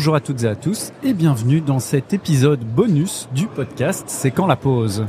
Bonjour à toutes et à tous et bienvenue dans cet épisode bonus du podcast C'est quand la pause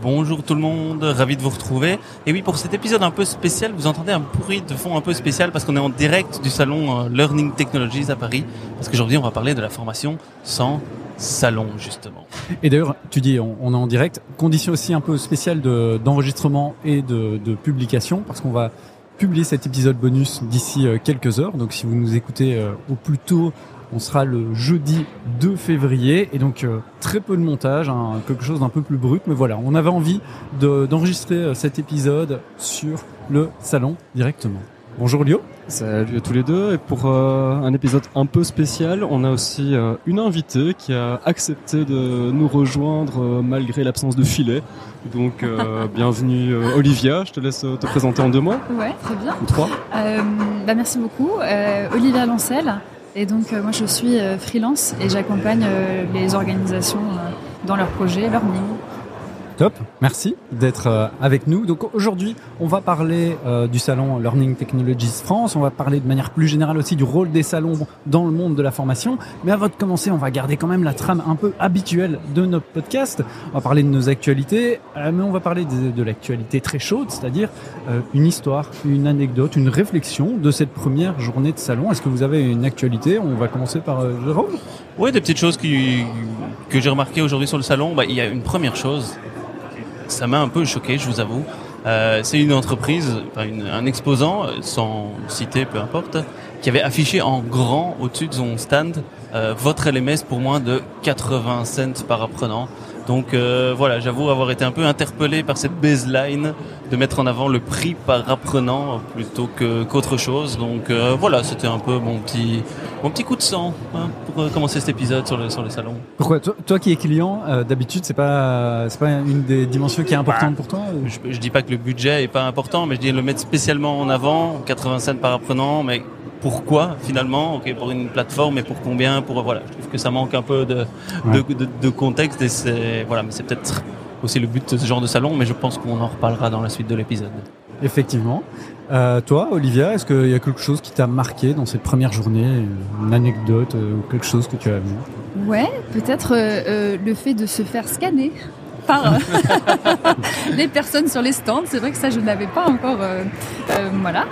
Bonjour tout le monde, ravi de vous retrouver. Et oui, pour cet épisode un peu spécial, vous entendez un bruit de fond un peu spécial parce qu'on est en direct du salon euh, Learning Technologies à Paris. Parce qu'aujourd'hui, on va parler de la formation sans salon, justement. Et d'ailleurs, tu dis, on, est en direct. Condition aussi un peu spéciale d'enregistrement et de, de publication parce qu'on va publier cet épisode bonus d'ici euh, quelques heures. Donc si vous nous écoutez euh, au plus tôt, on sera le jeudi 2 février et donc euh, très peu de montage, hein, quelque chose d'un peu plus brut. Mais voilà, on avait envie d'enregistrer cet épisode sur le salon directement. Bonjour Lio. Salut à tous les deux. Et pour euh, un épisode un peu spécial, on a aussi euh, une invitée qui a accepté de nous rejoindre euh, malgré l'absence de filet. Donc bienvenue Olivia, je te laisse te présenter en deux mots. Ouais, très bien. Ou trois. bah, merci beaucoup. Olivia Lancel. Et donc moi je suis freelance et j'accompagne les organisations dans leurs projets, leurs lignes. Top, merci d'être euh, avec nous. Donc aujourd'hui, on va parler euh, du salon Learning Technologies France, on va parler de manière plus générale aussi du rôle des salons dans le monde de la formation. Mais avant de commencer, on va garder quand même la trame un peu habituelle de notre podcast. On va parler de nos actualités, euh, mais on va parler de, l'actualité très chaude, c'est-à-dire une histoire, une anecdote, une réflexion de cette première journée de salon. Est-ce que vous avez une actualité? On va commencer par Jérôme. Oui, des petites choses que j'ai remarquées aujourd'hui sur le salon. Bah, il y a une première chose ça m'a un peu choqué, je vous avoue. Euh, c'est une entreprise, un exposant, sans citer, peu importe, qui avait affiché en grand au-dessus de son stand euh, votre LMS pour moins de 80 cents par apprenant. Donc euh, voilà, j'avoue avoir été un peu interpellé par cette baseline de mettre en avant le prix par apprenant plutôt que qu'autre chose. Donc euh, voilà, c'était un peu mon petit mon petit coup de sang hein, pour euh, commencer cet épisode sur le sur les salons. Pourquoi toi, toi qui es client, d'habitude c'est pas c'est pas une des dimensions qui est importante bah, pour toi je, je dis pas que le budget est pas important, mais je dis le mettre spécialement en avant, 80 cents par apprenant, mais pourquoi finalement pour une plateforme et pour combien pour voilà je trouve que ça manque un peu de de, de, contexte et c'est voilà mais c'est peut-être aussi le but de ce genre de salon mais je pense qu'on en reparlera dans la suite de l'épisode. Effectivement. Euh, toi Olivia est-ce qu'il y a quelque chose qui t'a marqué dans cette première journée une anecdote euh, ou quelque chose que tu as vu? Ouais peut-être euh, le fait de se faire scanner par euh, les personnes sur les stands. C'est vrai que ça, je n'avais pas encore euh, euh, voilà,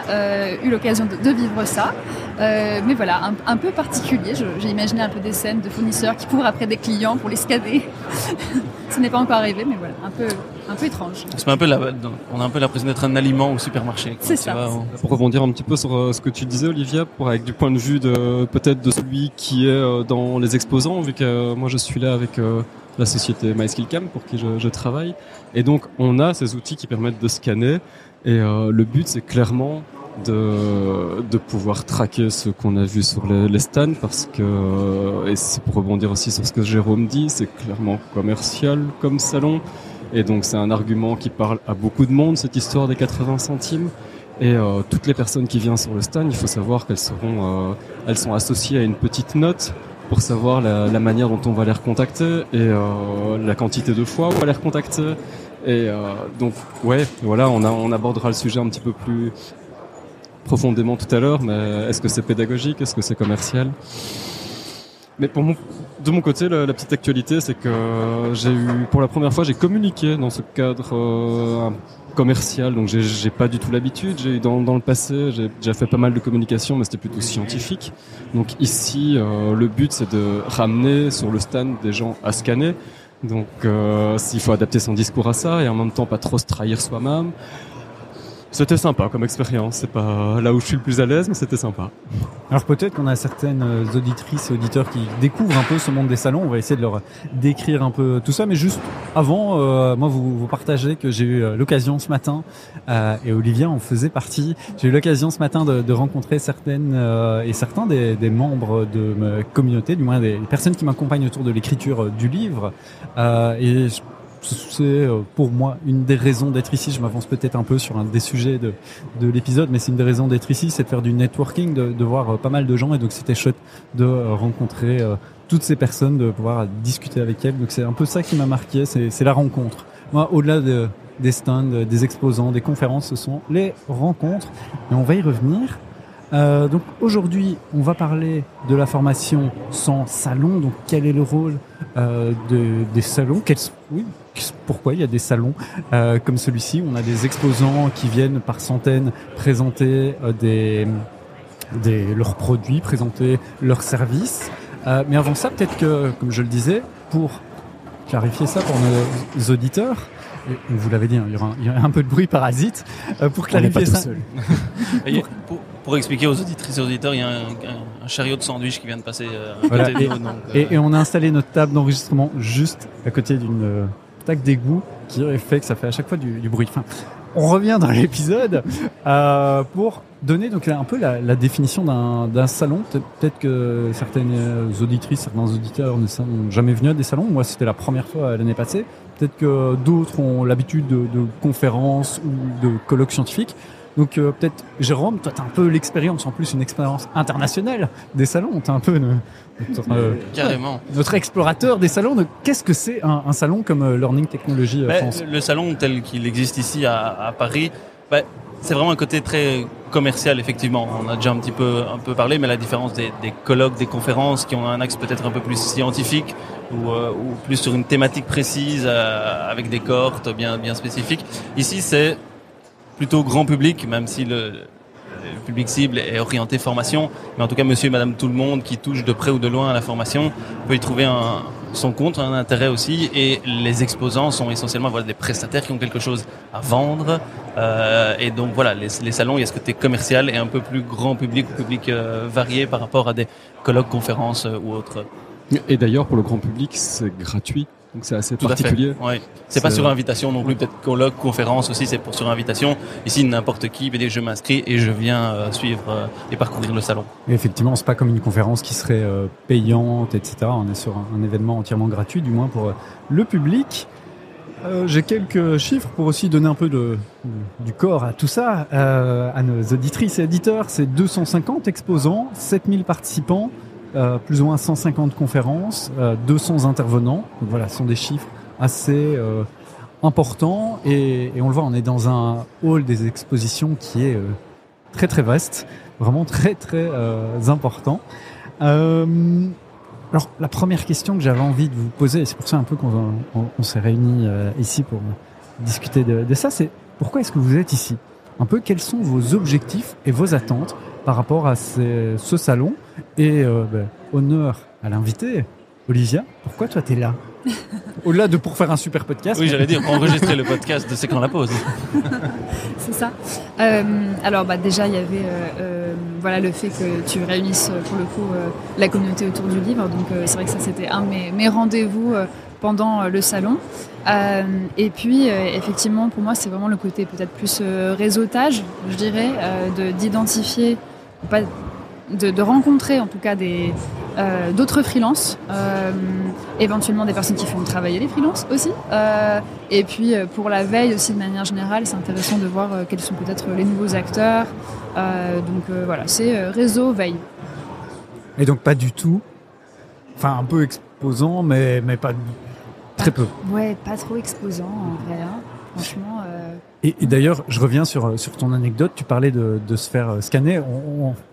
eu l'occasion de, vivre ça. mais voilà, un, peu particulier. J'ai imaginé un peu des scènes de fournisseurs qui courent après des clients pour les scanner. Ce n'est pas encore arrivé, mais voilà, un peu, un peu étrange. un peu on a un peu l'impression d'être un aliment au supermarché. C'est ça. Pour rebondir un petit peu sur ce que tu disais, Olivia, pour avec du point de vue de peut-être de celui qui est dans les exposants, vu que moi je suis là avec la société MySkillCam pour qui je, je, travaille. Et donc, on a ces outils qui permettent de scanner. Et euh, le but, c'est clairement de, de pouvoir traquer ce qu'on a vu sur les, les stands parce que, et c'est pour rebondir aussi sur ce que Jérôme dit, c'est clairement commercial comme salon. Et donc, c'est un argument qui parle à beaucoup de monde, cette histoire des 80 centimes. Et euh, toutes les personnes qui viennent sur le stand, il faut savoir qu'elles seront, euh, elles sont associées à une petite note pour savoir la, manière dont on va les recontacter et euh, la quantité de fois où on va les recontacter. Et euh, donc, ouais, voilà, on abordera le sujet un petit peu plus profondément tout à l'heure, mais est-ce que c'est pédagogique? Est-ce que c'est commercial? Mais pour mon, de mon côté, la, petite actualité, c'est que j'ai eu, pour la première fois, j'ai communiqué dans ce cadre euh, commercial, donc j'ai pas du tout l'habitude. J'ai dans, dans le passé, j'ai déjà fait pas mal de communication, mais c'était plutôt scientifique. Donc ici, euh, le but c'est de ramener sur le stand des gens à scanner. Donc euh, il faut adapter son discours à ça et en même temps pas trop se trahir soi-même. C'était sympa comme expérience. C'est pas là où je suis le plus à l'aise, mais c'était sympa. Alors peut-être qu'on a certaines auditrices et auditeurs qui découvrent un peu ce monde des salons. On va essayer de leur décrire un peu tout ça, mais juste avant, euh, moi vous, vous partagez que j'ai eu euh, l'occasion ce matin, euh, et Olivia en faisait partie. J'ai eu l'occasion ce matin de, de rencontrer certaines euh, et certains des, des, membres de ma communauté, du moins des personnes qui m'accompagnent autour de l'écriture du livre. et c'est euh, pour moi une des raisons d'être ici. Je m'avance peut-être un peu sur un des sujets de, de l'épisode, mais c'est une des raisons d'être ici, c'est de faire du networking, de, de, voir euh, pas mal de gens, et donc c'était chouette de euh, rencontrer toutes ces personnes, de pouvoir discuter avec elles. Donc c'est un peu ça qui m'a marqué, c'est la rencontre. Moi, au-delà de, des stands, des exposants, des conférences, ce sont les rencontres, et on va y revenir. Euh, donc aujourd'hui, on va parler de la formation sans salon. Donc quel est le rôle euh, de, des salons? Quels, oui, Pourquoi il y a des salons euh, comme celui-ci On a des exposants qui viennent par centaines présenter euh, des, des, leurs produits, présenter leurs services. Euh, mais avant ça, peut-être que, comme je le disais, pour clarifier ça pour nos auditeurs, et on vous l'avait dit, hein, il, y aura un, il y aura un peu de bruit parasite, euh, pour On n'est pas clarifier tout ça. seul. Pour, pour expliquer aux auditrices et aux auditeurs, il y a un, un- un chariot de sandwich qui vient de passer euh, à Voilà, côté et- de nous. donc, Et, euh, et on a installé notre table d'enregistrement juste à côté d'une plaque d'égout qui fait que ça fait à chaque fois du, bruit. On revient dans l'épisode euh, pour donner donc un peu la, définition d'un salon. Peut- Peut-être que certaines euh, auditrices, certains auditeurs ne sont jamais venus à des salons. Moi, c'était la première fois euh, l'année passée. Peut-être que d'autres ont l'habitude de, conférences ou de colloques scientifiques. Donc peut-être Jérôme, toi t'as un peu l'expérience, en plus une expérience internationale des salons. T'es un peu notre, euh, carrément. notre explorateur des salons. Donc, Qu'est-ce que c'est un, un salon comme euh, Learning Technology euh, Ben, France le salon tel qu'il existe ici à, à Paris, ben, c'est vraiment un côté très commercial effectivement. On a déjà un petit peu un peu parlé, mais la différence des, des colloques, des conférences qui ont un axe peut-être un peu plus scientifique ou, euh, ou plus sur une thématique précise euh, avec des cohortes bien bien spécifiques. Ici, c'est plutôt grand public, même si le, public cible est orienté formation, mais en tout cas monsieur et madame tout le monde qui touche de près ou de loin à la formation peut y trouver un, son compte, un intérêt aussi, et les exposants sont essentiellement voilà, des prestataires qui ont quelque chose à vendre, euh, et donc voilà, les, les salons, il y a ce côté commercial et un peu plus grand public ou public euh, varié par rapport à des colloques, conférences euh, ou autres. Et d'ailleurs, pour le grand public, c'est gratuit. Donc c'est assez Tout particulier. Ouais. C'est pas sur invitation non plus, peut-être colloque, conférence aussi, c'est pour sur invitation. Ici, n'importe qui dire je m'inscris et je viens euh, suivre euh, et parcourir le salon. Et Effectivement, c'est pas comme une conférence qui serait euh, payante, etc. On est sur un, un événement entièrement gratuit, du moins pour euh, le public. Euh, J'ai quelques chiffres pour aussi donner un peu de, du corps à tout ça, euh, à nos auditrices et éditeurs. C'est 250 exposants, 7000 participants, euh, plus ou moins 150 conférences, euh, 200 intervenants. Donc voilà, ce sont des chiffres assez euh, importants. Et, on le voit, on est dans un hall des expositions qui est euh, très très vaste, vraiment très très euh, important. Euh, alors la première question que j'avais envie de vous poser, et c'est pour ça un peu qu'on on, on s'est réunis euh, ici pour discuter de ça, c'est pourquoi est-ce que vous êtes ici? Un peu quels sont vos objectifs et vos attentes par rapport à ces- ce salon Et euh, ben, honneur à l'invité, Olivia, pourquoi toi t'es là? Au-delà de pour faire un super podcast. Oui, j'allais dire, enregistrer le podcast de C'est quand la pause. C'est ça. Euh, alors bah, déjà il y avait euh, euh, voilà le fait que tu réunisses pour le coup euh, la communauté autour du livre. Donc euh, c'est vrai que ça c'était un de mes, mes rendez-vous euh, pendant euh, le salon. Euh, et puis euh, effectivement pour moi c'est vraiment le côté peut-être plus euh, réseautage, je dirais, euh, de d'identifier pas de, de rencontrer en tout cas des euh, d'autres freelances, euh, éventuellement des personnes qui font travailler les freelances aussi. Euh, et puis pour la veille aussi de manière générale, c'est intéressant de voir quels sont peut-être les nouveaux acteurs. Donc voilà, c'est réseau veille. Et donc pas du tout, enfin un peu exposant, mais, mais pas très peu. Ouais, pas trop exposant en vrai. hein. Franchement, Et, d'ailleurs, je reviens sur, sur ton anecdote. Tu parlais de, se faire euh, scanner.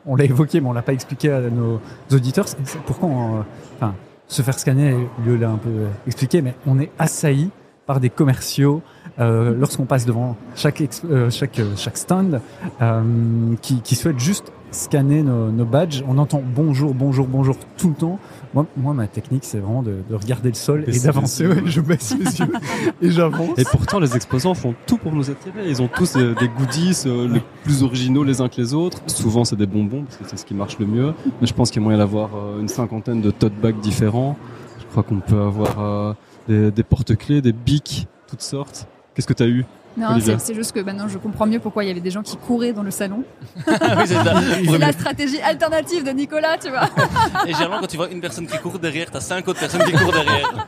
On, l'a évoqué, mais on l'a pas expliqué à nos auditeurs. Pourquoi euh, enfin, se faire scanner, lui l'a un peu euh, expliqué, mais on est assailli par des commerciaux euh, lorsqu'on passe devant chaque, euh, chaque, euh, chaque stand euh, qui, qui souhaitent juste scanner nos, nos badges. On entend bonjour, bonjour, bonjour tout le temps. Moi, moi ma technique, c'est vraiment de, de regarder le sol et d'avancer. Ouais, je baisse les yeux et j'avance. Et pourtant, les exposants font tout pour nous attirer. Ils ont tous euh, des goodies euh, les plus originaux les uns que les autres. Souvent, c'est des bonbons parce que c'est ce qui marche le mieux. Mais je pense qu'il y a moyen d'avoir euh, une cinquantaine de tote bags différents. Je crois qu'on peut avoir euh, des, des porte-clés, des bics, toutes sortes. Qu'est-ce que tu as eu? Non, c'est juste que maintenant je comprends mieux pourquoi il y avait des gens qui couraient dans le salon. oui, c'est la stratégie alternative de Nicolas, tu vois. Et généralement, quand tu vois une personne qui court derrière, t'as cinq autres personnes qui courent derrière.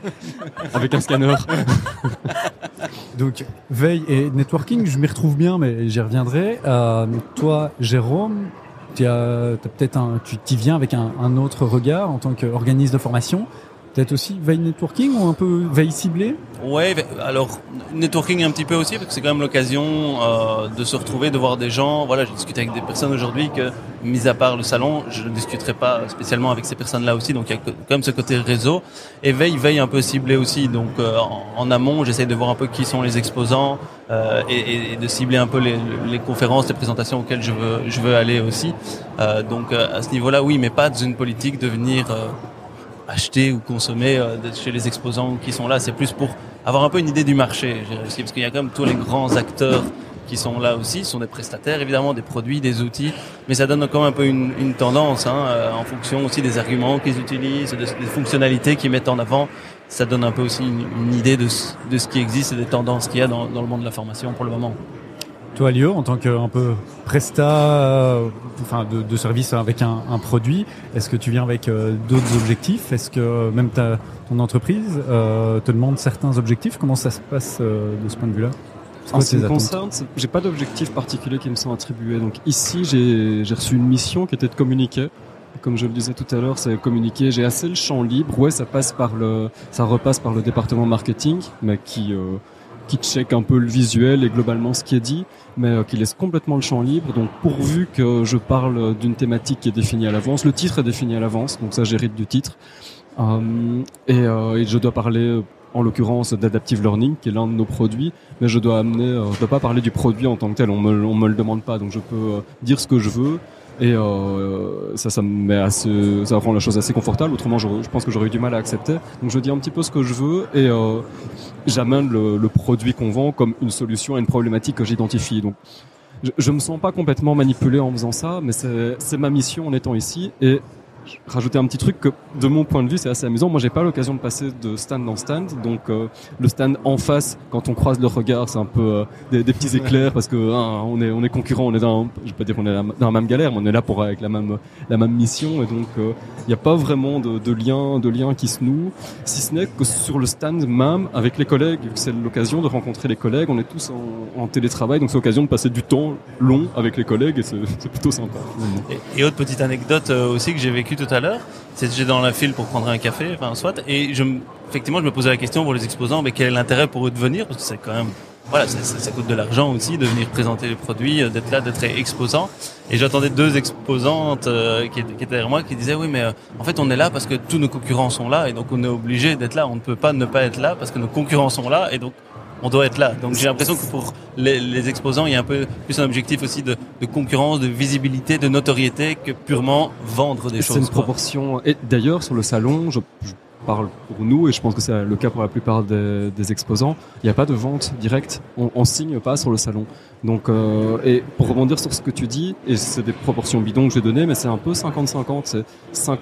Avec un scanner. Donc veille et networking, je m'y retrouve bien, mais j'y reviendrai. Euh, toi, Jérôme, tu as, t'as peut-être un, tu t'y viens avec un, un autre regard en tant qu'organisme de formation. Peut-être aussi veille networking ou un peu veille ciblée Ouais, alors networking un petit peu aussi parce que c'est quand même l'occasion euh, de se retrouver, de voir des gens. Voilà, j'ai discuté avec des personnes aujourd'hui que, mis à part le salon, je ne discuterai pas spécialement avec ces personnes-là aussi. Donc il y a quand même ce côté réseau. Et veille, veille un peu ciblée aussi. Donc euh, en, amont, j'essaye de voir un peu qui sont les exposants euh, et, de cibler un peu les, conférences, les présentations auxquelles je veux, je veux aller aussi. Donc à ce niveau-là, oui, mais pas dans une politique de venir acheter ou consommer euh, chez les exposants qui sont là. C'est plus pour avoir un peu une idée du marché, parce qu'il y a quand même tous les grands acteurs qui sont là aussi, ce sont des prestataires évidemment, des produits, des outils, mais ça donne quand même un peu une, tendance hein, euh, en fonction aussi des arguments qu'ils utilisent, des, fonctionnalités qu'ils mettent en avant. Ça donne un peu aussi une, idée de, ce qui existe et des tendances qu'il y a dans, dans le monde de la formation pour le moment. Toi, Lio, en tant qu'un peu presta, euh, enfin de, de, service avec un, un produit, est-ce que tu viens avec euh, d'autres objectifs? Est-ce que même ta, ton entreprise euh, te demande certains objectifs? Comment ça se passe euh, de ce point de vue-là? En ce qui me concerne, j'ai pas d'objectifs particuliers qui me sont attribués. Donc ici, j'ai reçu une mission qui était de communiquer. Comme je le disais tout à l'heure, c'est communiquer. J'ai assez le champ libre. Ouais, ça passe par le, ça repasse par le département marketing, mais qui euh, qui check un peu le visuel et globalement ce qui est dit, mais euh, qui laisse complètement le champ libre. Donc pourvu que je parle d'une thématique qui est définie à l'avance, le titre est défini à l'avance, donc ça j'hérite du titre. Euh, et, euh, et, je dois parler en l'occurrence d'Adaptive Learning, qui est l'un de nos produits, mais je dois amener, euh, je dois pas parler du produit en tant que tel, on me, on me le demande pas, donc je peux euh, dire ce que je veux, et euh, ça, ça me met assez, ça rend la chose assez confortable. Autrement, je, pense que j'aurais eu du mal à accepter. Donc, je dis un petit peu ce que je veux et euh, j'amène le, le, produit qu'on vend comme une solution à une problématique que j'identifie. Donc, je, je me sens pas complètement manipulé en faisant ça, mais c'est ma mission en étant ici et rajouter un petit truc que de mon point de vue c'est assez amusant. Moi j'ai pas l'occasion de passer de stand en stand, donc euh, le stand en face quand on croise le regard c'est un peu euh, des, des, petits éclairs parce que hein, on est on est concurrent, on est dans je vais pas dire qu'on est dans la même galère, mais on est là pour avec la même la même mission. Et donc il euh, n'y a pas vraiment de, de lien de lien qui se noue, si ce n'est que sur le stand même avec les collègues, c'est l'occasion de rencontrer les collègues, on est tous en, en télétravail. Donc c'est l'occasion de passer du temps long avec les collègues et c'est plutôt sympa. Et, et autre petite anecdote aussi que j'ai vécu tout à l'heure. J'étais dans la file pour prendre un café, enfin soit, et effectivement, je me posais la question pour les exposants, mais quel est l'intérêt pour eux de venir? Parce que c'est quand même, voilà, ça, coûte de l'argent aussi de venir présenter les produits, euh, d'être là, d'être exposant. Et j'entendais deux exposantes euh, qui, qui, étaient derrière moi qui disaient oui, mais euh, en fait, on est là parce que tous nos concurrents sont là, et donc on est obligé d'être là. On ne peut pas ne pas être là parce que nos concurrents sont là, et donc on doit être là. Donc j'ai l'impression que pour les, les, exposants, il y a un peu plus un objectif aussi de, de concurrence, de visibilité, de notoriété que purement vendre des choses. C'est une proportion. Et d'ailleurs, sur le salon, je, je, parle pour nous et je pense que c'est le cas pour la plupart des, des exposants. Il n'y a pas de vente directe. On, on signe pas sur le salon. Donc, euh, et pour rebondir sur ce que tu dis, et c'est des proportions bidons que j'ai données, mais c'est un peu 50-50. C'est 50%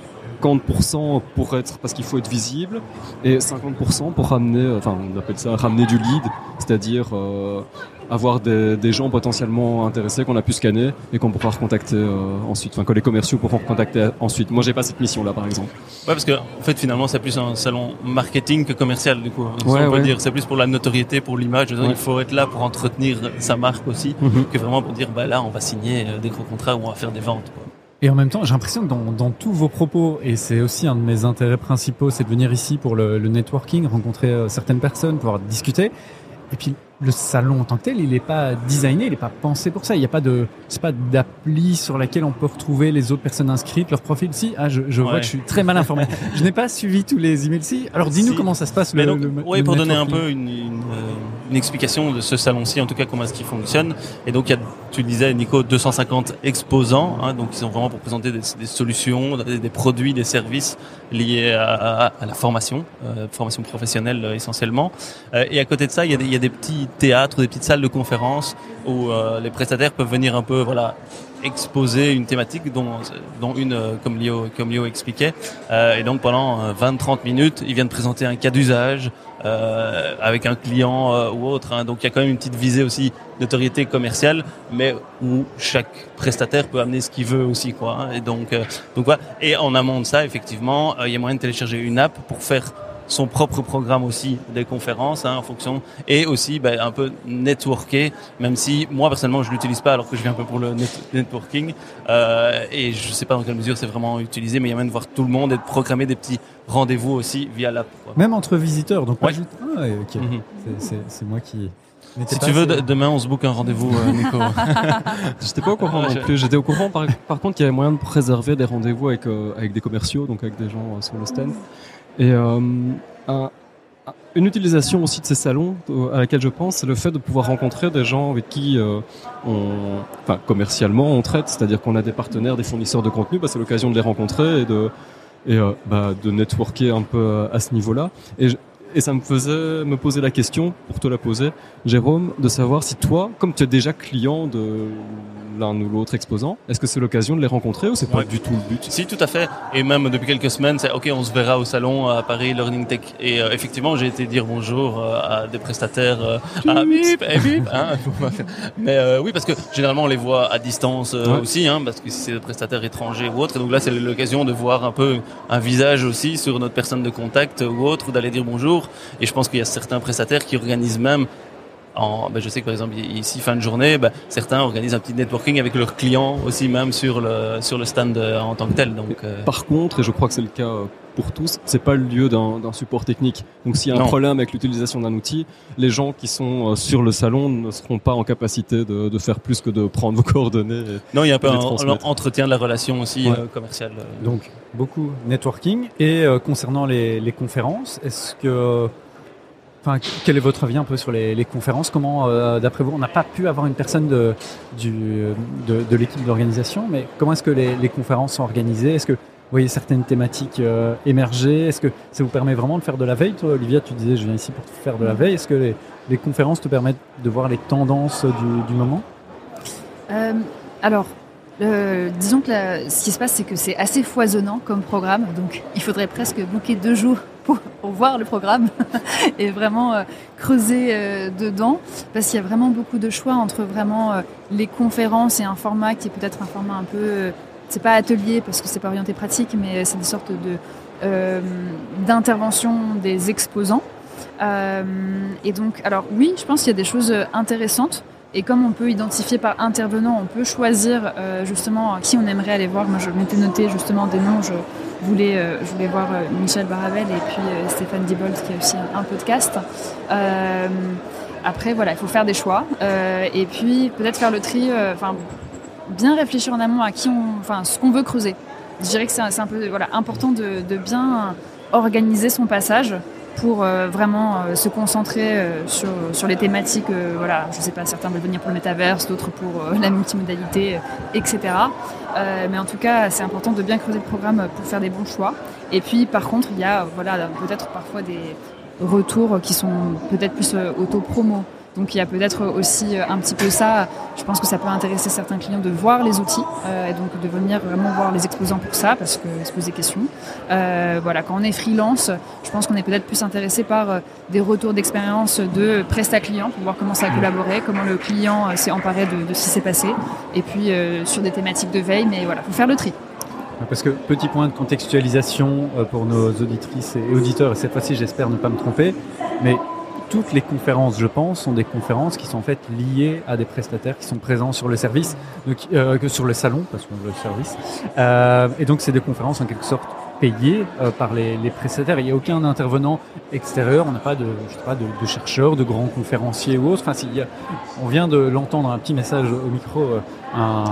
pour être parce qu'il faut être visible et 50% pour ramener, enfin on appelle ça ramener du lead, c'est-à-dire euh, avoir des, des, gens potentiellement intéressés qu'on a pu scanner et qu'on pourra recontacter euh, ensuite, enfin que les commerciaux pourront recontacter ensuite. Moi j'ai pas cette mission là par exemple. Ouais parce que en fait finalement c'est plus un salon marketing que commercial du coup. Hein, ouais, on peut ouais. dire c'est plus pour la notoriété, pour l'image. Ouais. Il faut être là pour entretenir sa marque aussi mm -hmm. que vraiment pour dire bah là on va signer euh, des gros contrats ou on va faire des ventes. Quoi. Et en même temps, j'ai l'impression que dans, dans, tous vos propos, et c'est aussi un de mes intérêts principaux, c'est de venir ici pour le, le networking, rencontrer euh, certaines personnes, pouvoir discuter. Et puis le salon en tant que tel, il n'est pas designé, il n'est pas pensé pour ça. Il n'y a pas de, c'est pas d'appli sur laquelle on peut retrouver les autres personnes inscrites, leur profil. Si, ah, je, je ouais. vois que je suis très mal informé. je n'ai pas suivi tous les emails. Si, alors dis-nous si. comment ça se passe. Mais le, donc, le, oui, le pour donner un peu une, une, euh, une explication de ce salon-ci, en tout cas comment est-ce qu'il fonctionne. Et donc il y a, tu le disais, Nico, 250 exposants, hein, donc ils sont vraiment pour présenter des, solutions, des, produits, des services liés à, la formation, euh, formation professionnelle euh, essentiellement. Euh, et à côté de ça, il y a des, il y a des petits théâtres, des petites salles de conférences où les prestataires peuvent venir un peu voilà exposer une thématique dont, dont une euh, comme Lio comme expliquait euh, et donc pendant 20-30 minutes ils viennent présenter un cas d'usage euh, avec un client euh, ou autre hein. donc il y a quand même une petite visée aussi notoriété commerciale mais où chaque prestataire peut amener ce qu'il veut aussi quoi hein. et donc donc voilà et en amont de ça effectivement il y a moyen de télécharger une app pour faire son propre programme aussi des conférences hein, en fonction et aussi ben, un peu networker même si moi personnellement je l'utilise pas alors que je viens un peu pour le net networking euh, et je sais pas dans quelle mesure c'est vraiment utilisé mais il y a même de voir tout le monde et de programmer des petits rendez-vous aussi via l'app. Même entre visiteurs, donc pas Ouais. juste- ah, ouais, ok. Mhm. C'est- moi qui. Si tu veux, assez- demain on se book un rendez-vous, euh, Nico. J'étais pas au courant non je- plus. J'étais au courant par, par contre qu'il y avait moyen de préserver des rendez-vous avec, euh, avec des commerciaux, donc avec des gens euh, sur le stand. Et euh, un- un- une utilisation aussi de ces salons euh, à laquelle je pense, c'est le fait de pouvoir rencontrer des gens avec qui euh, on, enfin commercialement on traite, c'est-à-dire qu'on a des partenaires, des fournisseurs de contenu, bah, c'est l'occasion de les rencontrer et bah, de networker un peu à ce niveau-là. Et, et ça me faisait me poser la question, pour te la poser, Jérôme, de savoir si toi, comme tu es déjà client de l'un ou l'autre exposant, est-ce que c'est l'occasion de les rencontrer ou c'est pas Ouais. du tout le but? Si, tout à fait. Et même depuis quelques semaines, c'est OK, on se verra au salon à Paris Learning Tech. Et euh, effectivement, j'ai été dire bonjour euh, à des prestataires. Euh, bip, eh, bip, hein, Mais oui, parce que généralement, on les voit à distance Ouais. aussi, hein, parce que si c'est des prestataires étrangers ou autres. Et donc là, c'est l'occasion de voir un peu un visage aussi sur notre personne de contact ou autre, ou d'aller dire bonjour. Et je pense qu'il y a certains prestataires qui organisent même en, ben je sais que par exemple ici fin de journée, ben, certains organisent un petit networking avec leurs clients aussi même sur le sur le stand euh, en tant que tel. Donc euh, Par contre, et je crois que c'est le cas euh, pour tous, c'est pas le lieu d'un d'un support technique. Donc s'il y a un Non. problème avec l'utilisation d'un outil, les gens qui sont sur le salon ne seront pas en capacité de, de faire plus que de prendre vos coordonnées. et- non, il y a un peu un, entretien de la relation aussi Ouais. euh, commerciale. Donc beaucoup networking et euh, concernant les, les conférences, est-ce que Enfin, quel est votre avis un peu sur les, les conférences? Comment, euh, d'après vous, on n'a pas pu avoir une personne de, du, de, de l'équipe d'organisation, mais comment est-ce que les, les conférences sont organisées? Est-ce que vous voyez certaines thématiques euh, émerger? Est-ce que ça vous permet vraiment de faire de la veille? Toi, Olivia, tu disais, je viens ici pour faire de la veille. Est-ce que les, les conférences te permettent de voir les tendances du, du moment? Euh, alors, euh, disons que la- ce qui se passe, c'est que c'est assez foisonnant comme programme, donc il faudrait presque booker deux jours pour, pour voir le programme et vraiment euh, creuser euh, dedans, parce qu'il y a vraiment beaucoup de choix entre vraiment euh, les conférences et un format qui est peut-être un format un peu, euh, c'est pas atelier parce que c'est pas orienté pratique, mais c'est des sortes de euh, d'intervention des exposants. Euh, et donc, alors oui, je pense qu'il y a des choses intéressantes. Et comme on peut identifier par intervenant, on peut choisir euh, justement qui on aimerait aller voir. Moi, je m'étais noté justement des noms. Je voulais, euh, je voulais voir euh, Michel Baravel et puis Stéphane Diebold qui a aussi un, podcast. Après, voilà, il faut faire des choix. Et puis peut-être faire le tri, enfin bien réfléchir en amont à qui on, enfin ce qu'on veut creuser. Je dirais que c'est un, un peu voilà, important de bien organiser son passage pour euh, vraiment euh, se concentrer euh, sur, les thématiques. voilà, je sais pas, certains veulent venir pour le métaverse, d'autres pour la multimodalité, etc. Mais en tout cas, c'est important de bien creuser le programme pour faire des bons choix. Et puis, par contre, il y a voilà, peut-être parfois des retours qui sont peut-être plus auto-promo. Donc il y a peut-être aussi euh, un petit peu ça. Je pense que ça peut intéresser certains clients de voir les outils euh, et donc de venir vraiment voir les exposants pour ça parce qu'ils se posent des questions. Euh, voilà, quand on est freelance, je pense qu'on est peut-être plus intéressé par euh, des retours d'expérience de presta client pour voir comment ça a collaboré, comment le client s'est emparé de, de ce qui s'est passé et puis sur des thématiques de veille. Mais voilà, faut faire le tri. Parce que petit point de contextualisation pour nos auditrices et auditeurs, et cette fois-ci j'espère ne pas me tromper, mais toutes les conférences, je pense, sont des conférences qui sont en fait liées à des prestataires qui sont présents sur le service, donc, euh, sur le salon, parce qu'on le service. Euh, et donc c'est des conférences en quelque sorte payées euh, par les, les prestataires. Il n'y a aucun intervenant extérieur, on n'a pas de, je sais pas, de, de chercheurs, de grands conférenciers ou autres. Enfin, on vient de l'entendre un petit message au micro, euh, un,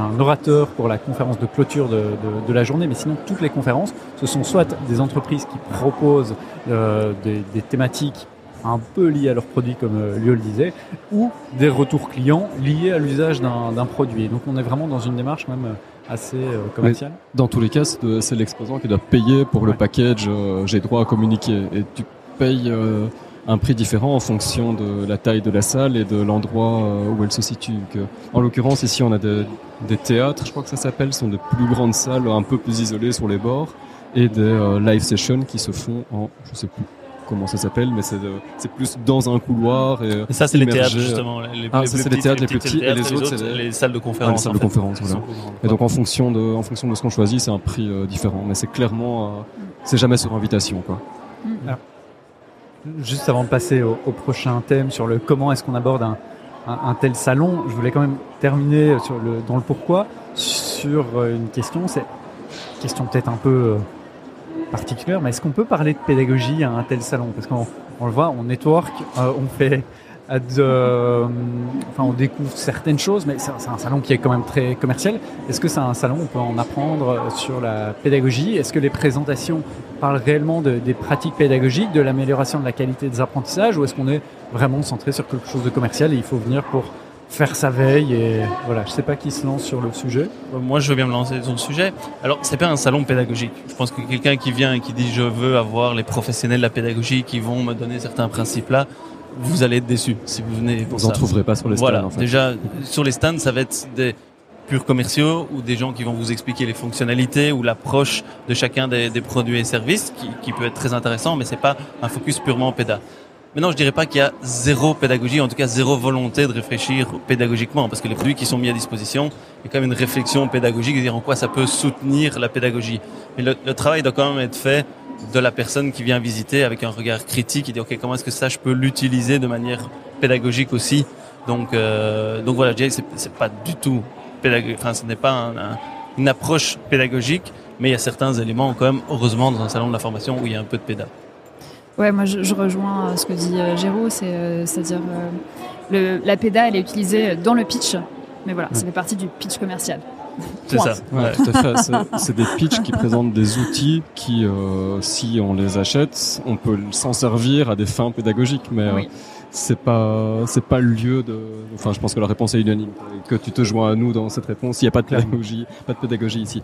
un orateur pour la conférence de clôture de, de, de la journée, mais sinon toutes les conférences, ce sont soit des entreprises qui proposent euh, des, des thématiques un peu liées à leurs produits, comme euh, Lio le disait, ou des retours clients liés à l'usage d'un produit. Donc on est vraiment dans une démarche même euh, assez euh, commerciale. Dans tous les cas, c'est l'exposant qui doit payer pour le package euh, j'ai droit à communiquer. Et tu payes euh, un prix différent en fonction de la taille de la salle et de l'endroit où elle se situe. Donc, en l'occurrence, ici, on a des, des théâtres, je crois que ça s'appelle, sont de plus grandes salles un peu plus isolées sur les bords et des euh, live sessions qui se font en, je sais plus comment ça s'appelle, mais c'est de- c'est plus dans un couloir. Et, Et ça, c'est les théâtres euh, justement. Les, Ah, ça, c'est les théâtres les plus petits, et les autres, c'est les- les salles de Ah, conférence. les salles de fait, conférence, voilà. Et donc en fonction de, en fonction de ce qu'on choisit, c'est un prix euh, différent. Mais c'est clairement, euh, c'est jamais sur invitation, quoi. Juste avant de passer au, au prochain thème sur le comment est-ce qu'on aborde un, un- un tel salon, je voulais quand même terminer sur le, dans le pourquoi sur euh, une question. C'est une question peut-être un peu euh, particulière, mais est-ce qu'on peut parler de pédagogie à un tel salon? Parce qu'on on le voit, on network, euh, on fait de, euh, enfin, on découvre certaines choses, mais c'est un salon qui est quand même très commercial. Est-ce que c'est un salon où on peut en apprendre sur la pédagogie? Est-ce que les présentations parlent réellement de, des pratiques pédagogiques, de l'amélioration de la qualité des apprentissages, ou est-ce qu'on est vraiment centré sur quelque chose de commercial et il faut venir pour faire sa veille et voilà, je sais pas qui se lance sur le sujet. Moi, je veux bien me lancer sur le sujet. Alors, c'est pas un salon pédagogique. Je pense que quelqu'un qui vient et qui dit je veux avoir les professionnels de la pédagogie qui vont me donner certains principes là, vous allez être déçu si vous venez pour vous en trouverez pas sur les stands. Voilà. En fait. Déjà, sur les stands, ça va être des purs commerciaux ou des gens qui vont vous expliquer les fonctionnalités ou l'approche de chacun des, des, produits et services qui, qui, peut être très intéressant, mais c'est pas un focus purement péda. Maintenant, je dirais pas qu'il y a zéro pédagogie, en tout cas zéro volonté de réfléchir pédagogiquement, parce que les produits qui sont mis à disposition, il y a quand même une réflexion pédagogique, de dire en quoi ça peut soutenir la pédagogie. Mais le, le travail doit quand même être fait de la personne qui vient visiter avec un regard critique et dit ok comment est-ce que ça je peux l'utiliser de manière pédagogique aussi? Donc euh, donc voilà je dirais c'est pas du tout pédagogique enfin ce n'est pas un, un, une approche pédagogique mais il y a certains éléments quand même heureusement dans un salon de la formation où il y a un peu de péda ouais moi je, je rejoins ce que dit euh, Géraud c'est euh, c'est à dire le, la péda elle est utilisée dans le pitch mais voilà ça fait partie du pitch commercial c'est ça. Ouais, tout à fait. C'est des pitchs qui présentent des outils qui, euh, si on les achète, on peut s'en servir à des fins pédagogiques, mais oui. euh, c'est pas c'est pas le lieu de. Enfin, je pense que la réponse est unanime. Que tu te joins à nous dans cette réponse. Il n'y a pas de pédagogie, pas de pédagogie ici.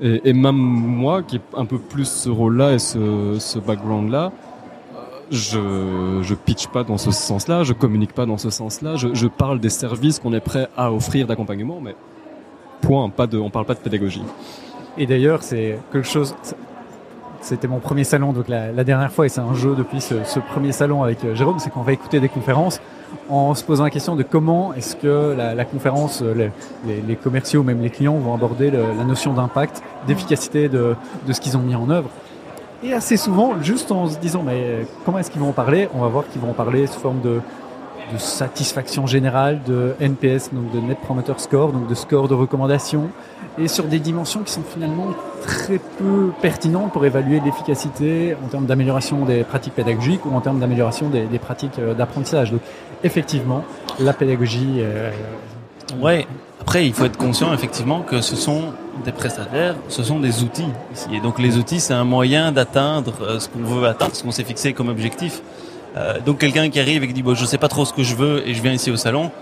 Et, et même moi, qui ai un peu plus ce rôle-là et ce, ce background-là, je je pitch pas dans ce sens-là, je communique pas dans ce sens-là, je, parle des services qu'on est prêt à offrir d'accompagnement, mais point, pas de, on parle pas de pédagogie. Et d'ailleurs, c'est quelque chose. C'était mon premier salon, donc la, dernière fois, et c'est un jeu depuis ce, premier salon avec Jérôme, c'est qu'on va écouter des conférences en se posant la question de comment est-ce que la, conférence, les, les, les, commerciaux, même les clients, vont aborder la notion d'impact, d'efficacité de, de ce qu'ils ont mis en œuvre. Et assez souvent, juste en se disant, mais comment est-ce qu'ils vont en parler? On va voir qu'ils vont en parler sous forme de, satisfaction générale, de NPS, donc de Net Promoter Score, donc de score de recommandation, et sur des dimensions qui sont finalement très peu pertinentes pour évaluer l'efficacité en termes d'amélioration des pratiques pédagogiques ou en termes d'amélioration des, des, pratiques d'apprentissage. Donc effectivement, la pédagogie... Euh, ouais. Après, il faut être conscient effectivement que ce sont des prestataires, ce sont des outils. Et donc les outils, c'est un moyen d'atteindre ce qu'on veut atteindre, ce qu'on s'est fixé comme objectif. Euh, donc quelqu'un qui arrive et qui dit bon je sais pas trop ce que je veux et je viens ici au salon,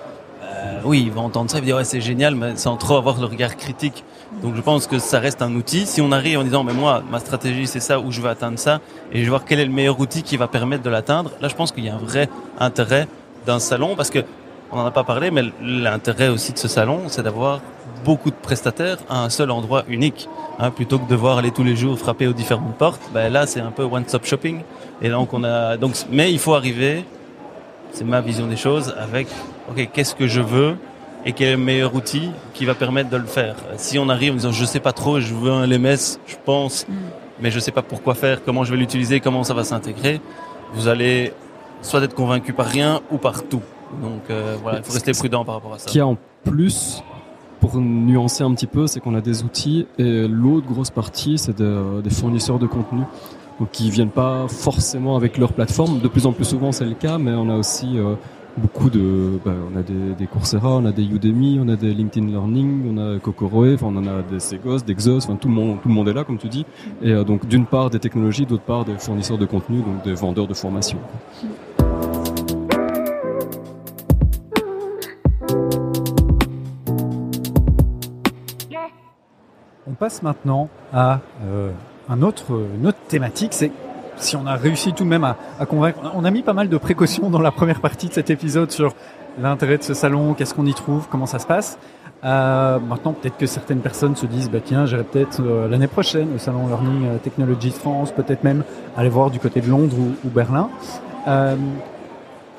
euh, oui il va entendre ça, il va dire ouais c'est génial mais sans trop avoir le regard critique. Donc je pense que ça reste un outil. Si on arrive en disant mais moi ma stratégie c'est ça où je veux atteindre ça et je vais voir quel est le meilleur outil qui va permettre de l'atteindre, là je pense qu'il y a un vrai intérêt d'un salon parce que on n'en a pas parlé mais l'intérêt aussi de ce salon c'est d'avoir beaucoup de prestataires à un seul endroit unique. Hein, plutôt que de devoir aller tous les jours frapper aux différentes portes, ben là c'est un peu one-stop shopping. Et donc on a donc mais il faut arriver, c'est ma vision des choses, avec ok qu'est-ce que je veux et quel est le meilleur outil qui va permettre de le faire? Si on arrive en disant je sais pas trop, je veux un LMS, je pense, mm. mais je sais pas pourquoi faire, comment je vais l'utiliser, comment ça va s'intégrer, vous allez soit être convaincu par rien ou par tout. Donc euh, voilà, il faut rester prudent par rapport à ça. Qui a en plus pour nuancer un petit peu, c'est qu'on a des outils et l'autre grosse partie, c'est de, des fournisseurs de contenu. Donc qui viennent pas forcément avec leur plateforme. De plus en plus souvent, c'est le cas, mais on a aussi euh, beaucoup de, bah, on a des, Coursera, on a des Udemy, on a des LinkedIn Learning, on a Kokoroe, on en a des Segos, des Xos, tout le monde, tout le monde est là, comme tu dis. Et euh, donc d'une part des technologies, d'autre part des fournisseurs de contenu, donc des vendeurs de formation. On passe maintenant à euh, un autre, une autre thématique, c'est si on a réussi tout de même à, convaincre. On a mis pas mal de précautions dans la première partie de cet épisode sur l'intérêt de ce salon, qu'est-ce qu'on y trouve, comment ça se passe. Euh, maintenant, peut-être que certaines personnes se disent, bah tiens, j'irai peut-être euh, l'année prochaine au salon Learning Technologies France, peut-être même aller voir du côté de Londres ou, Berlin.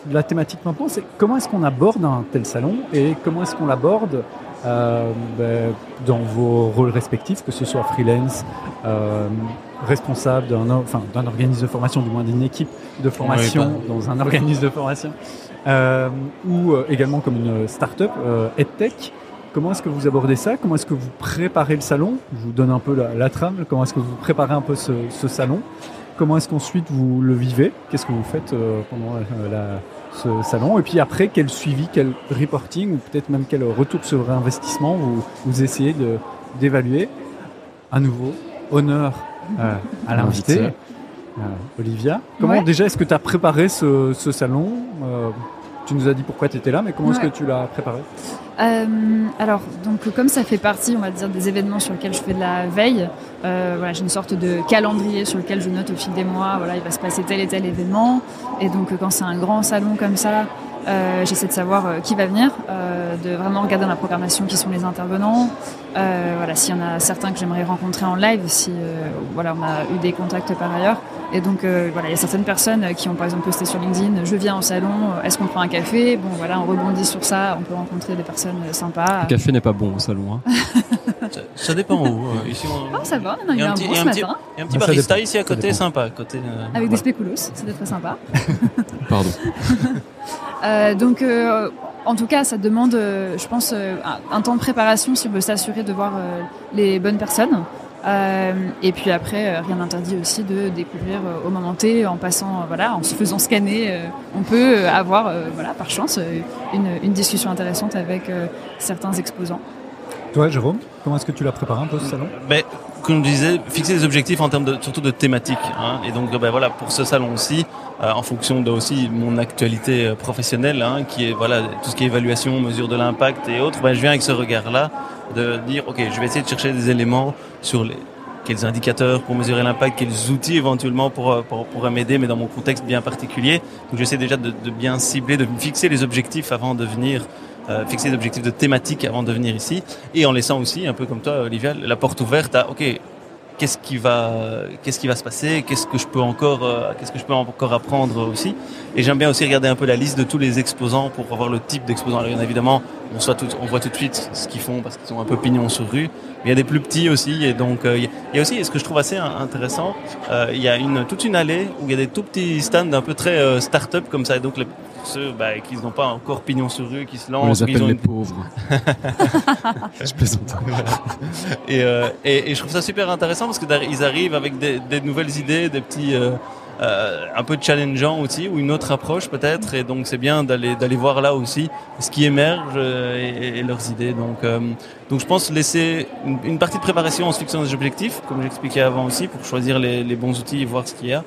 La thématique maintenant, c'est comment est-ce qu'on aborde un tel salon et comment est-ce qu'on l'aborde euh, ben, dans vos rôles respectifs, que ce soit freelance, euh, responsable d'un enfin, organisme de formation, du moins d'une équipe de formation oui, dans un organisme de formation, euh, ou également comme une start-up, EdTech. Comment est-ce que vous abordez ça? Comment est-ce que vous préparez le salon? Je vous donne un peu la, la trame. Comment est-ce que vous préparez un peu ce, ce salon? Comment est-ce qu'ensuite vous le vivez? Qu'est-ce que vous faites euh, pendant euh, la, ce salon Et puis après, quel suivi, quel reporting ou peut-être même quel retour sur investissement vous, vous essayez de, d'évaluer À nouveau, honneur euh, à l'invité, Invité. euh, Olivia. Comment Ouais. déjà est-ce que tu as préparé ce, ce salon Euh, Tu nous as dit pourquoi tu étais là, mais comment est-ce que tu l'as préparé? Euh, alors, donc comme ça fait partie, on va dire, des événements sur lesquels je fais de la veille, euh, voilà, j'ai une sorte de calendrier sur lequel je note au fil des mois, voilà, il va se passer tel et tel événement. Et donc, quand c'est un grand salon comme ça, euh, j'essaie de savoir euh, qui va venir, euh, de vraiment regarder dans la programmation qui sont les intervenants. Euh, voilà, s'il y en a certains que j'aimerais rencontrer en live, si euh, voilà, on a eu des contacts par ailleurs. Et donc, euh, voilà, il y a certaines personnes qui ont par exemple posté sur LinkedIn, je viens au salon, est-ce qu'on prend un café? Bon, voilà, on rebondit sur ça, on peut rencontrer des personnes sympas. Le café n'est pas bon au salon. Hein. Ça, ça dépend où. euh, Ici, on... Oh, ça va, on a Il y eu a un petit- bon il y a ce un petit- matin, Il y a un petit ça barista ici à côté, sympa. Côté, euh, avec voilà. des spéculoos, c'était très sympa. Pardon. Euh, donc, euh, en tout cas, ça demande, euh, je pense, euh, un, un temps de préparation si on veut s'assurer de voir euh, les bonnes personnes. Euh, et puis après, euh, rien n'interdit aussi de découvrir euh, au moment T, en passant, euh, voilà, en se faisant scanner, euh, on peut avoir, euh, voilà, par chance, euh, une, une discussion intéressante avec euh, certains exposants. Toi, Jérôme, comment est-ce que tu l'as préparé un peu ce salon Ben, comme je disais, fixer des objectifs en termes de, surtout de thématiques. Hein, et donc, ben voilà, pour ce salon aussi, euh, en fonction de aussi mon actualité euh, professionnelle, hein, qui est voilà tout ce qui est évaluation, mesure de l'impact et autres, ben, je viens avec ce regard-là de dire, ok, je vais essayer de chercher des éléments sur quels indicateurs pour mesurer l'impact, quels outils éventuellement pour, euh, pour, pourraient m'aider, mais dans mon contexte bien particulier. Donc j'essaie déjà de, de bien cibler, de fixer les objectifs avant de venir, euh, fixer des objectifs de thématique avant de venir ici, et en laissant aussi, un peu comme toi Olivia, la porte ouverte à, ok, qu'est-ce qui va, qu'est-ce qui va se passer, qu'est-ce que je peux encore, euh, qu'est-ce que je peux encore apprendre aussi. Et j'aime bien aussi regarder un peu la liste de tous les exposants pour voir le type d'exposants. Alors, il évidemment, on, soit tout, on voit tout de suite ce qu'ils font parce qu'ils sont un peu pignons sur rue. Mais il y a des plus petits aussi, et donc euh, il y a- aussi, ce que je trouve assez in- intéressant, il y a une toute une allée où il y a des tout petits stands un peu très start-up comme ça, et donc les, ceux bah, qui n'ont pas encore pignon sur rue, qui se On lancent, les qui appelle les une pauvres. je plaisante. et, euh, et, et je trouve ça super intéressant parce que derrière, ils arrivent avec des, des nouvelles idées, des petits euh, euh, un peu challengeants aussi ou une autre approche peut-être. Et donc c'est bien d'aller d'aller voir là aussi ce qui émerge euh, et, et leurs idées. Donc donc je pense laisser une, partie de préparation en se fixant des objectifs, comme j'expliquais avant aussi, pour choisir les, bons outils et voir ce qu'il y a.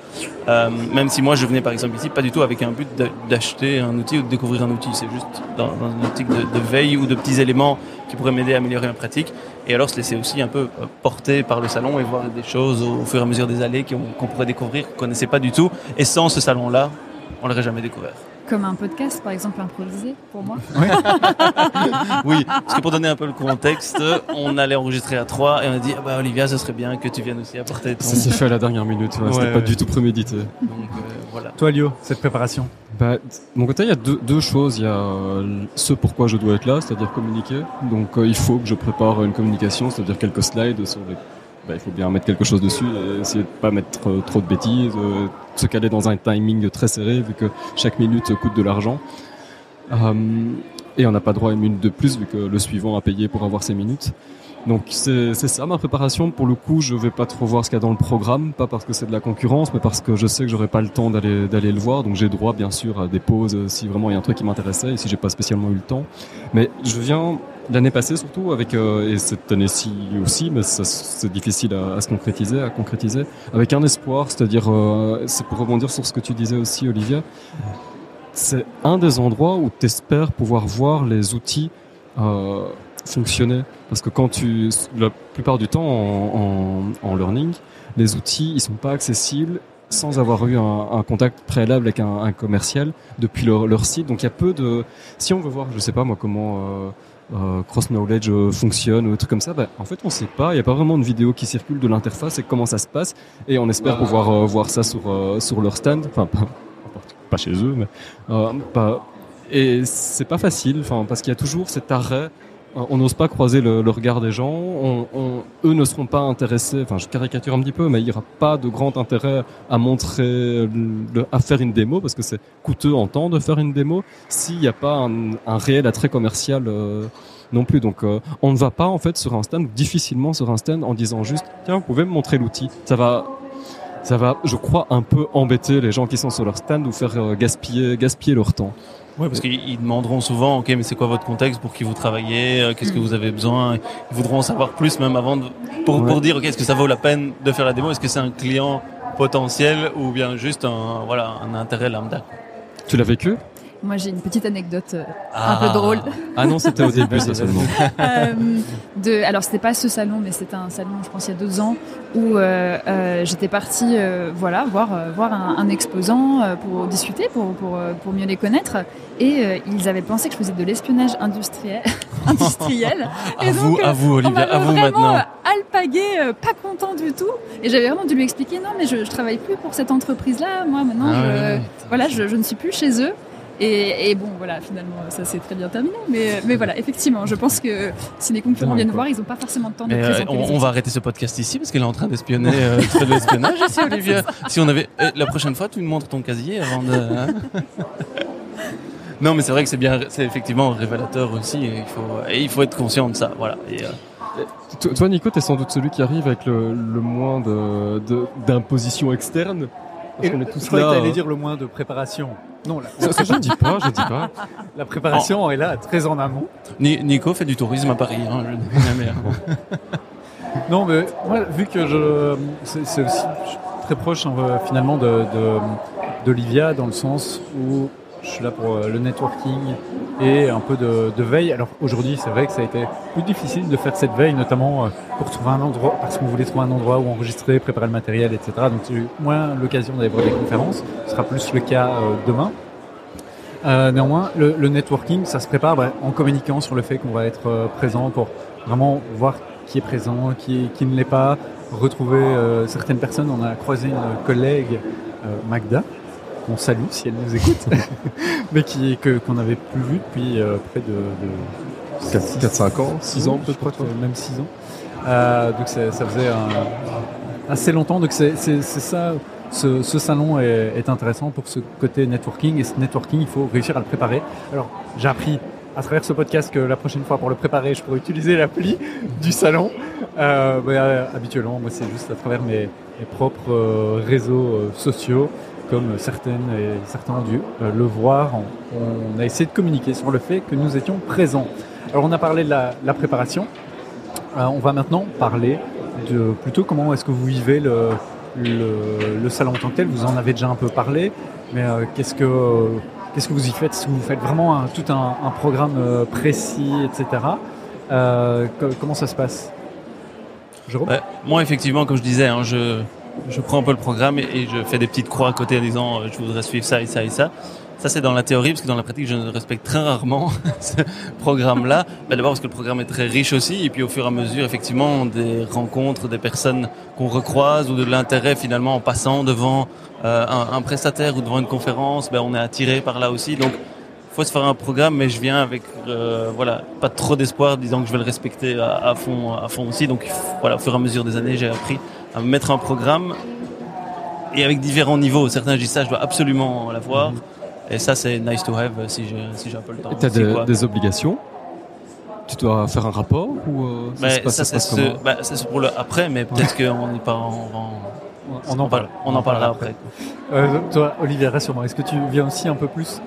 Euh, même si moi je venais par exemple ici pas du tout avec un but d'a- d'acheter un outil ou de découvrir un outil, c'est juste dans, une optique de, veille ou de petits éléments qui pourraient m'aider à améliorer ma pratique. Et alors se laisser aussi un peu euh, porter par le salon et voir des choses au, fur et à mesure des allées qu'on pourrait découvrir, qu'on connaissait pas du tout. Et sans ce salon-là, on l'aurait jamais découvert. Comme un podcast, par exemple, improvisé, pour moi. Oui, parce que pour donner un peu le contexte, on allait enregistrer à trois et on a dit ah bah Olivia, ce serait bien que tu viennes aussi apporter ton. Ça s'est fait à la dernière minute. ouais, C'était Ouais, pas du tout prémédité. Donc euh, voilà. Toi, Lio, cette préparation Bah, mon côté, il y a deux, deux choses. Il y a euh, ce pourquoi je dois être là, c'est-à-dire communiquer. Donc, euh, il faut que je prépare une communication, c'est-à-dire quelques slides sur les. Bah, il faut bien mettre quelque chose dessus et essayer de pas mettre euh, trop de bêtises, euh, se caler dans un timing très serré vu que chaque minute coûte de l'argent. Euh, et on n'a pas droit à une minute de plus vu que le suivant a payé pour avoir ses minutes. Donc c'est ça ma préparation. Pour le coup, je vais pas trop voir ce qu'il y a dans le programme, pas parce que c'est de la concurrence, mais parce que je sais que j'aurai pas le temps d'aller d'aller le voir. Donc j'ai droit bien sûr à des pauses si vraiment il y a un truc qui m'intéressait et si j'ai pas spécialement eu le temps. Mais je viens l'année passée surtout avec euh, et cette année-ci aussi, mais c'est difficile à, se concrétiser, à concrétiser, avec un espoir, c'est-à-dire euh, c'est pour rebondir sur ce que tu disais aussi, Olivia. C'est un des endroits où tu espères pouvoir voir les outils euh, fonctionner. Parce que quand tu, la plupart du temps en, learning, les outils, ils sont pas accessibles sans avoir eu un, contact préalable avec un, commercial depuis leur, site. Donc il y a peu de, si on veut voir, je sais pas moi comment euh, cross knowledge euh, fonctionne ou des trucs comme ça, bah, en fait on sait pas. Il y a pas vraiment de vidéo qui circule de l'interface et comment ça se passe. Et on espère pouvoir euh, voir ça sur euh, sur leur stand. Enfin pas, pas chez eux, mais euh, pas. Et c'est pas facile, enfin parce qu'il y a toujours cet arrêt on n'ose pas croiser le, le, regard des gens. On, on, eux ne seront pas intéressés. Enfin, je caricature un petit peu, mais il n'y aura pas de grand intérêt à montrer, le, à faire une démo parce que c'est coûteux en temps de faire une démo s'il n'y a pas un, un, réel attrait commercial euh, non plus. Donc, euh, on ne va pas en fait sur un stand, difficilement sur un stand, en disant juste tiens, vous pouvez me montrer l'outil. Ça va. Ça va, je crois, un peu embêter les gens qui sont sur leur stand ou faire euh, gaspiller, gaspiller leur temps. Oui, parce qu'ils demanderont souvent, ok, mais c'est quoi votre contexte pour qui vous travaillez, euh, qu'est-ce que vous avez besoin? Ils voudront en savoir plus même avant de, pour, ouais. pour dire, ok, est-ce que ça vaut la peine de faire la démo? Est-ce que c'est un client potentiel ou bien juste un, voilà, un intérêt lambda? Tu l'as vécu? Moi, j'ai une petite anecdote euh, ah. un peu drôle. Ah non, c'était au début, ça seulement. euh, de, alors, c'était pas ce salon, mais c'était un salon, je pense, il y a deux ans, où euh, euh, j'étais partie, euh, voilà, voir voir un, un exposant pour discuter, pour, pour pour mieux les connaître, et ils avaient pensé que je faisais de l'espionnage industriel, industriel. à et vous, donc, à vous, Olivia, à vous vraiment maintenant. alpagué, pas content du tout, et j'avais vraiment dû lui expliquer, non, mais je, je travaille plus pour cette entreprise-là, moi maintenant, Ah je, ouais. voilà, je, je ne suis plus chez eux. Et, et, bon, voilà, finalement, ça s'est très bien terminé. Mais, mais voilà, effectivement, je pense que si les concurrents viennent voir, ils n'ont pas forcément de temps de euh, présenter. on, on, va arrêter ce podcast ici parce qu'elle est en train d'espionner, euh, de l'espionnage ici, Olivia. Si on avait, euh, la prochaine fois, tu nous montres ton casier avant de. Hein non, mais c'est vrai que c'est bien, c'est effectivement révélateur aussi. Et il faut, et il faut être conscient de ça, voilà. Et, euh... toi, Nico, t'es sans doute celui qui arrive avec le, le moins de, d'imposition externe. Parce et on est tous je là. que allais dire le moins de préparation. Non, là, ça, je ne dis pas, je dis pas. La préparation oh. est là, très en amont. Nico fait du tourisme à Paris. Hein, je... non, mais moi, vu que je, c'est aussi très proche hein, finalement de, de, d'Olivia dans le sens où je suis là pour euh, le networking et un peu de, de veille. Alors aujourd'hui, c'est vrai que ça a été plus difficile de faire cette veille, notamment euh, pour trouver un endroit, parce qu'on voulait trouver un endroit où enregistrer, préparer le matériel, etc. Donc j'ai eu moins l'occasion d'aller voir des conférences. Ce sera plus le cas euh, demain. Euh, néanmoins, le, le, networking, ça se prépare bah, en communiquant sur le fait qu'on va être euh, présent pour vraiment voir qui est présent, qui, qui ne l'est pas, retrouver euh, certaines personnes. On a croisé une collègue, Magda, qu'on salue si elle nous écoute, mais qui que qu'on n'avait plus vu depuis euh, près de, de 4-5 ans, 6 ans peut-être, même 6 ans. Euh, donc ça faisait un, assez longtemps. Donc c'est ça. Ce, ce salon est, est, intéressant pour ce côté networking et ce networking, il faut réussir à le préparer. Alors j'ai appris à travers ce podcast que la prochaine fois pour le préparer, je pourrais utiliser l'appli du salon. Euh, mais, habituellement, moi c'est juste à travers mes, mes propres réseaux sociaux comme certaines et certains ont dû euh, le voir, on, a essayé de communiquer sur le fait que nous étions présents. Alors on a parlé de la, préparation, euh, on va maintenant parler de plutôt comment est-ce que vous vivez le, le, salon en tant que tel. Vous en avez déjà un peu parlé, mais euh, qu'est-ce que qu'est-ce que vous y faites? Que vous faites vraiment tout un, programme précis, etc. Comment ça se passe? Moi, effectivement, comme je disais, hein, je je prends un peu le programme et, je fais des petites croix à côté en disant euh, je voudrais suivre ça et ça et ça. Ça c'est dans la théorie parce que dans la pratique je respecte très rarement ce programme-là. Ben, D'abord parce que le programme est très riche aussi et puis au fur et à mesure effectivement des rencontres, des personnes qu'on recroise ou de l'intérêt finalement en passant devant euh, un, un, prestataire ou devant une conférence, ben, on est attiré par là aussi. Donc faut se faire un programme, mais je viens avec euh, voilà pas trop d'espoir, disant que je vais le respecter à, à, fond, à fond aussi. Donc voilà, au fur et à mesure des années, j'ai appris à me mettre un programme et avec différents niveaux. Certains disent ça, je dois absolument l'avoir. -hmm. Et ça, c'est nice to have si j'ai si un peu le temps. Tu as des, des, obligations? Tu dois faire un rapport ou euh, ça, mais ça, c'est bah, pour le après, mais peut-être ouais. qu'on n'est pas en, en on, en parle, on, en parlera après. après. Euh, toi, Olivier, rassure-moi, est-ce que tu viens aussi un peu plus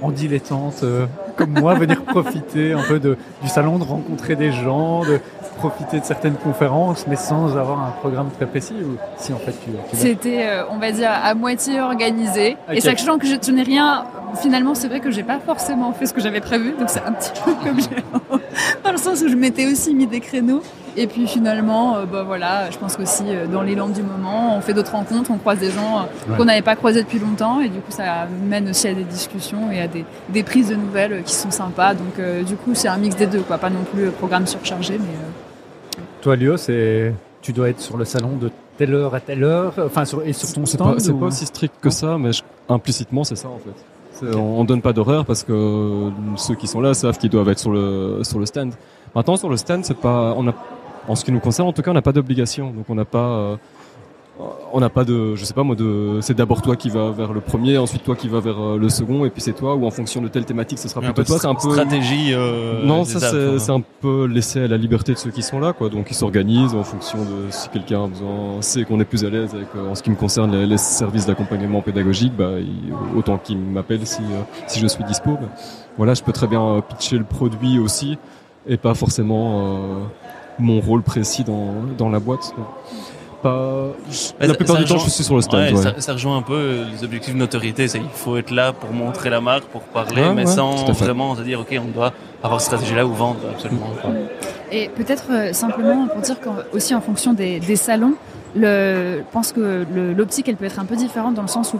en dilettante, euh, comme moi, venir profiter un peu de, du salon, de rencontrer des gens, de profiter de certaines conférences, mais sans avoir un programme très précis ou si en fait tu, tu C'était, euh, on va dire, à moitié organisé. Okay. Et sachant que je, n'ai rien, finalement, c'est vrai que j'ai pas forcément fait ce que j'avais prévu, donc c'est un petit peu comme dans le sens où je m'étais aussi mis des créneaux. Et puis finalement, euh, bah voilà, je pense qu'aussi euh, dans l'élan du moment, on fait d'autres rencontres, on croise des gens ouais. qu'on n'avait pas croisés depuis longtemps, et du coup ça mène aussi à des discussions et à des, des prises de nouvelles qui sont sympas. Donc euh, du coup c'est un mix des deux, quoi, pas non plus programme surchargé, mais. Toi, Lio, c'est tu dois être sur le salon de telle heure à telle heure, enfin sur et sur ton stand. C'est ou... pas, aussi strict que ça, mais je, implicitement c'est ça en fait. On, on donne pas d'horaire parce que ceux qui sont là savent qu'ils doivent être sur le sur le stand. Maintenant sur le stand, c'est pas on a en ce qui nous concerne en tout cas, on n'a pas d'obligation. Donc on n'a pas euh, on n'a pas de je sais pas moi de c'est d'abord toi qui va vers le premier, ensuite toi qui va vers euh, le second et puis c'est toi ou en fonction de telle thématique, ce sera plutôt peu toi, c'est un peu stratégie. euh, non, ça c'est arbres. c'est un peu laissé à la liberté de ceux qui sont là, quoi. Donc ils s'organisent en fonction de si quelqu'un a besoin, sait qu'on est plus à l'aise avec, euh, en ce qui me concerne, les, les services d'accompagnement pédagogique, bah il- autant qu'ils m'appellent si euh, si je suis dispo. Voilà, je peux très bien pitcher le produit aussi et pas forcément mon rôle précis dans dans la boîte. Donc, Pas la plupart du temps, rejoint- je suis sur le stand. Ouais, ouais. Ça, ça rejoint un peu les objectifs de notoriété. C'est il faut être là pour montrer la marque, pour parler, Ouais, mais ouais, sans vraiment se dire ok, on doit avoir cette stratégie-là ou vendre absolument. quoi. Et peut-être euh, simplement pour dire qu'aussi en fonction des, des salons, le, je pense que l'optique elle peut être un peu différente dans le sens où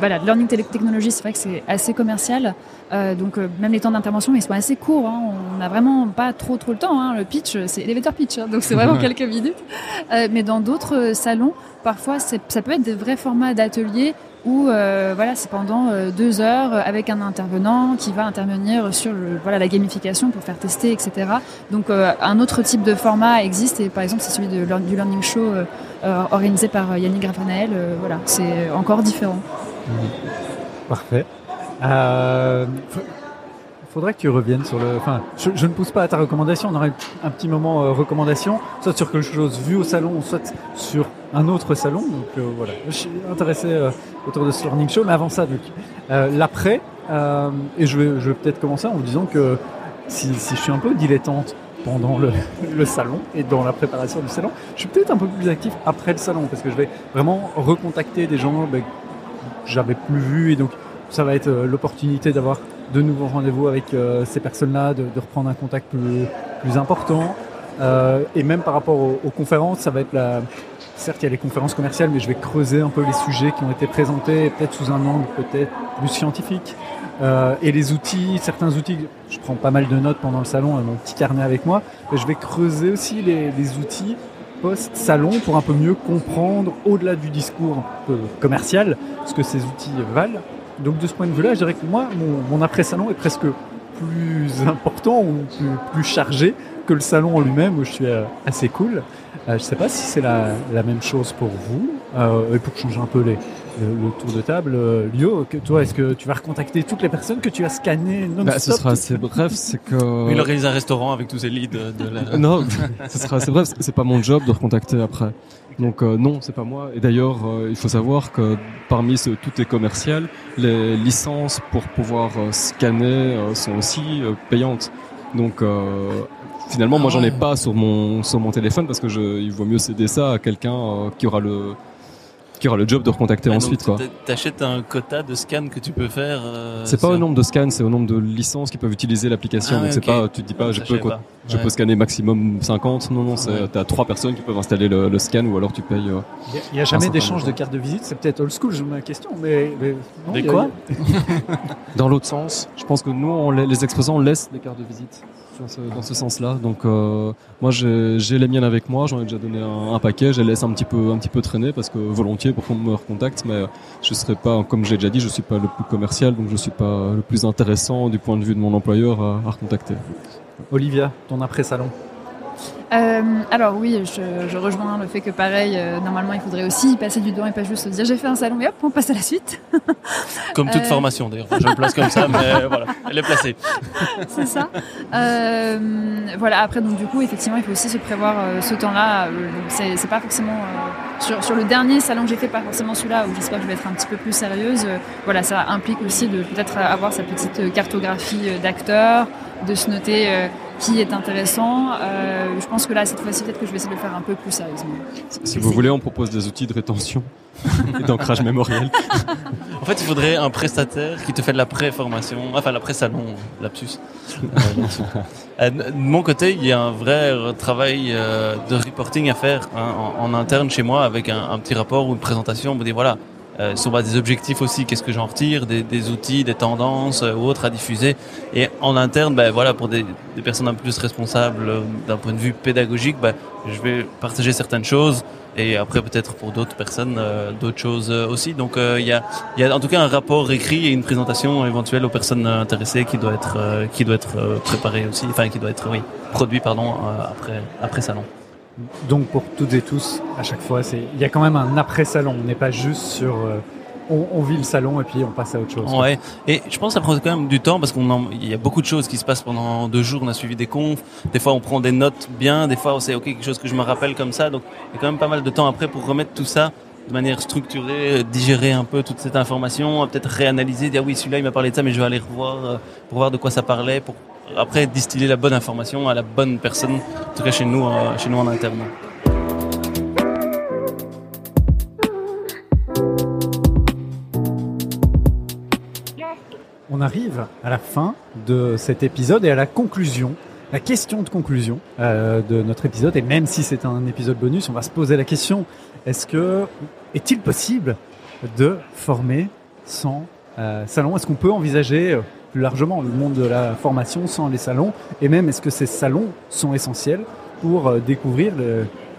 voilà, le learning technology, c'est vrai que c'est assez commercial. Euh, donc euh, même les temps d'intervention, ils sont assez courts. Hein. On n'a vraiment pas trop trop le temps. Hein. Le pitch, c'est elevator pitch, hein. donc c'est vraiment quelques minutes. Euh, mais dans d'autres euh, salons, parfois ça peut être des vrais formats d'ateliers où euh, voilà, c'est pendant euh, deux heures avec un intervenant qui va intervenir sur le, voilà la gamification pour faire tester, etc. Donc euh, un autre type de format existe et par exemple c'est celui de, du learning show organisé par Yannick Graffanael. Voilà, c'est encore différent. Parfait. Euh, faudrait que tu reviennes sur le. Enfin, je, ne pousse pas à ta recommandation. On aurait un petit moment euh, recommandation, soit sur quelque chose vu au salon, soit sur un autre salon. Donc euh, voilà, je suis intéressé euh, autour de ce learning show. Mais avant ça, donc l'après. et je vais, je vais peut-être commencer en vous disant que si, je suis un peu dilettante pendant le, salon et dans la préparation du salon, je suis peut-être un peu plus actif après le salon parce que je vais vraiment recontacter des gens ben, j'avais plus vus et donc ça va être euh, l'opportunité d'avoir de nouveaux rendez-vous avec euh, ces personnes-là, de, reprendre un contact plus, important. Euh, et même par rapport aux, conférences, ça va être la... Certes, il y a les conférences commerciales, mais je vais creuser un peu les sujets qui ont été présentés, peut-être sous un angle peut-être plus scientifique. Et les outils, certains outils, je prends pas mal de notes pendant le salon, euh, mon petit carnet avec moi, mais je vais creuser aussi les outils post-salon pour un peu mieux comprendre, au-delà du discours commercial, ce que ces outils valent. Donc de ce point de vue-là, je dirais que moi, mon, après-salon est presque plus important ou plus, chargé que le salon en lui-même où je suis euh, assez cool. Euh, je sais pas si c'est la même chose pour vous. Euh, et pour changer un peu les, le, le tour de table, euh, Lio, que, toi, est-ce que tu vas recontacter toutes les personnes que tu as scannées Bah, ce sera assez bref, c'est que. Il organise un restaurant avec tous ses leads de, de la... Non, ce sera assez bref. C'est pas mon job de recontacter après. Donc euh, non, c'est pas moi. Et d'ailleurs, euh, il faut savoir que parmi ce tout est commercial, les licences pour pouvoir euh, scanner euh, sont aussi euh, payantes. Donc euh, finalement, moi j'en ai pas sur mon sur mon téléphone parce que je, il vaut mieux céder ça à quelqu'un euh, qui aura le qui aura le job de recontacter Ah, ensuite donc quoi. t'a- T'achètes un quota de scan que tu peux faire. euh, C'est pas au nombre de scans, c'est au nombre de licences qui peuvent utiliser l'application. Ah Donc c'est pas, tu te dis pas, je Ça, peux, pas. je Ouais. peux scanner maximum 50. Non, non, c'est, Ouais. t'as trois personnes qui peuvent installer le, le scan ou alors tu payes. euh, Il y a- il n'y a jamais d'échange de montant. carte de visite, c'est peut-être old school, je me question, mais... mais non, Des quoi Dans l'autre sens, je pense que nous, on, les exposants laissent des cartes de visite dans ce, sens-là. Donc euh, moi, j'ai, les miennes avec moi. J'en ai déjà donné un, paquet. Je les laisse un petit peu, un petit peu traîner parce que volontiers pour qu'on me recontacte. Mais je serai pas, comme j'ai déjà dit, je suis pas le plus commercial, donc je suis pas le plus intéressant du point de vue de mon employeur à, à recontacter. Olivia, ton après-salon. Euh, alors oui, je, je rejoins le fait que pareil, euh, normalement il faudrait aussi y passer du temps et pas juste se dire j'ai fait un salon et hop, on passe à la suite. Comme toute Euh. formation d'ailleurs. Je le place comme ça, mais voilà, elle est placée. c'est ça. Voilà. Après, donc du coup, effectivement, il faut aussi se prévoir ce temps-là. C'est pas forcément sur, sur le dernier salon que j'ai fait, pas forcément celui-là où j'espère que je vais être un petit peu plus sérieuse. Voilà, ça implique aussi de peut-être avoir sa petite cartographie d'acteurs, de se noter qui est intéressant. Euh, je pense que là, cette fois-ci, peut-être que je vais essayer de le faire un peu plus sérieusement. Si vous voulez, on propose des outils de rétention et d'ancrage mémoriel. En fait, il faudrait un prestataire qui te fait de la pré-formation, enfin la pré-salon, lapsus. Euh. Euh, de mon côté, il y a un vrai travail euh, de reporting à faire hein, en, en interne chez moi avec un, un petit rapport ou une présentation. On me dit voilà, euh, des objectifs aussi, qu'est-ce que j'en retire, des, outils, des tendances euh, ou autres à diffuser. Et en interne, ben, voilà, pour des, personnes un peu plus responsables euh, d'un point de vue pédagogique, ben, je vais partager certaines choses et après peut-être pour d'autres personnes euh, d'autres choses aussi. Donc il y, a, en tout cas un rapport écrit et une présentation éventuelle aux personnes intéressées qui doit être qui doit être préparé aussi, enfin qui doit être oui produit pardon après après salon. Donc pour toutes et tous, à chaque fois, il y a quand même un après salon. On n'est pas juste sur euh, on, vit le salon et puis on passe à autre chose. Ouais. Et je pense que ça prend quand même du temps parce qu'on y a beaucoup de choses qui se passent pendant deux jours. On a suivi des confs. Des fois, on prend des notes bien. Des fois, c'est ok quelque chose que je me rappelle comme ça. Donc il y a quand même pas mal de temps après pour remettre tout ça de manière structurée, digérer un peu toute cette information, peut-être réanalyser, dire oui celui-là il m'a parlé de ça mais je vais aller revoir euh, pour voir de quoi ça parlait, après distiller la bonne information à la bonne personne, en tout cas chez nous, euh, chez nous en interne. On arrive à la fin de cet épisode et à la conclusion, la question de conclusion euh, de notre épisode. Et même si c'est un épisode bonus, on va se poser la question est-ce que est-il possible de former sans euh, salon Est-ce qu'on peut envisager plus largement le monde de la formation sans les salons Et même, est-ce que ces salons sont essentiels pour euh, découvrir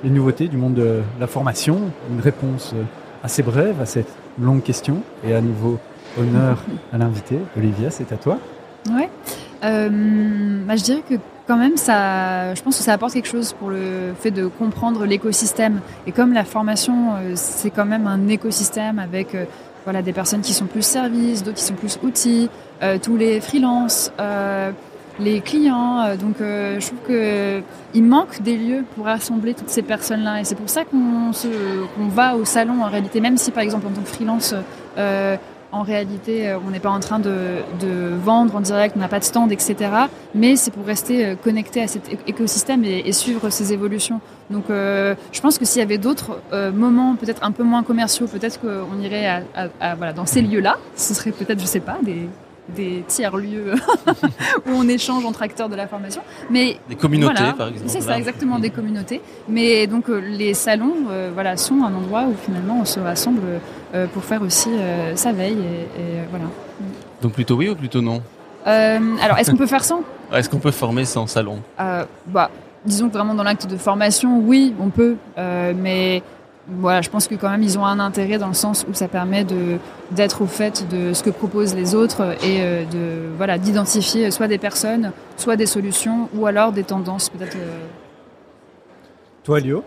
les nouveautés du monde de la formation Une réponse euh, assez brève à cette longue question. Et à nouveau, honneur à l'invité. Olivia, c'est à toi. Ouais. Euh, bah, je dirais que quand même, ça, je pense que ça apporte quelque chose pour le fait de comprendre l'écosystème. Et comme la formation, c'est quand même un écosystème avec voilà, des personnes qui sont plus services, d'autres qui sont plus outils, tous les freelances, euh, les clients. Euh, donc euh, je trouve que il manque des lieux pour rassembler toutes ces personnes-là. Et c'est pour ça qu'on va au salon en réalité, même si par exemple en tant que freelance, en réalité, on n'est pas en train de, de, vendre en direct, on n'a pas de stand, etc. Mais c'est pour rester connecté à cet écosystème et, suivre ses évolutions. Donc, euh, je pense que s'il y avait d'autres euh, moments, peut-être un peu moins commerciaux, peut-être qu'on irait à, voilà, dans ces lieux-là. Ce serait peut-être, je sais pas, des, des tiers-lieux où on échange entre acteurs de la formation. Mais des communautés, voilà, par exemple. C'est ça, exactement, des communautés. Mais donc euh, les salons, euh, voilà, sont un endroit où finalement on se rassemble euh, pour faire aussi sa veille et, et voilà. Donc plutôt oui ou plutôt non? Alors, est-ce qu'on peut faire sans? Est-ce qu'on peut former sans salon? Bah, disons que vraiment dans l'acte de formation, oui, on peut, mais voilà, je pense que quand même ils ont un intérêt dans le sens où ça permet de d'être au fait de ce que proposent les autres et euh, de voilà d'identifier soit des personnes, soit des solutions ou alors des tendances peut-être. Euh... Toi, Lio?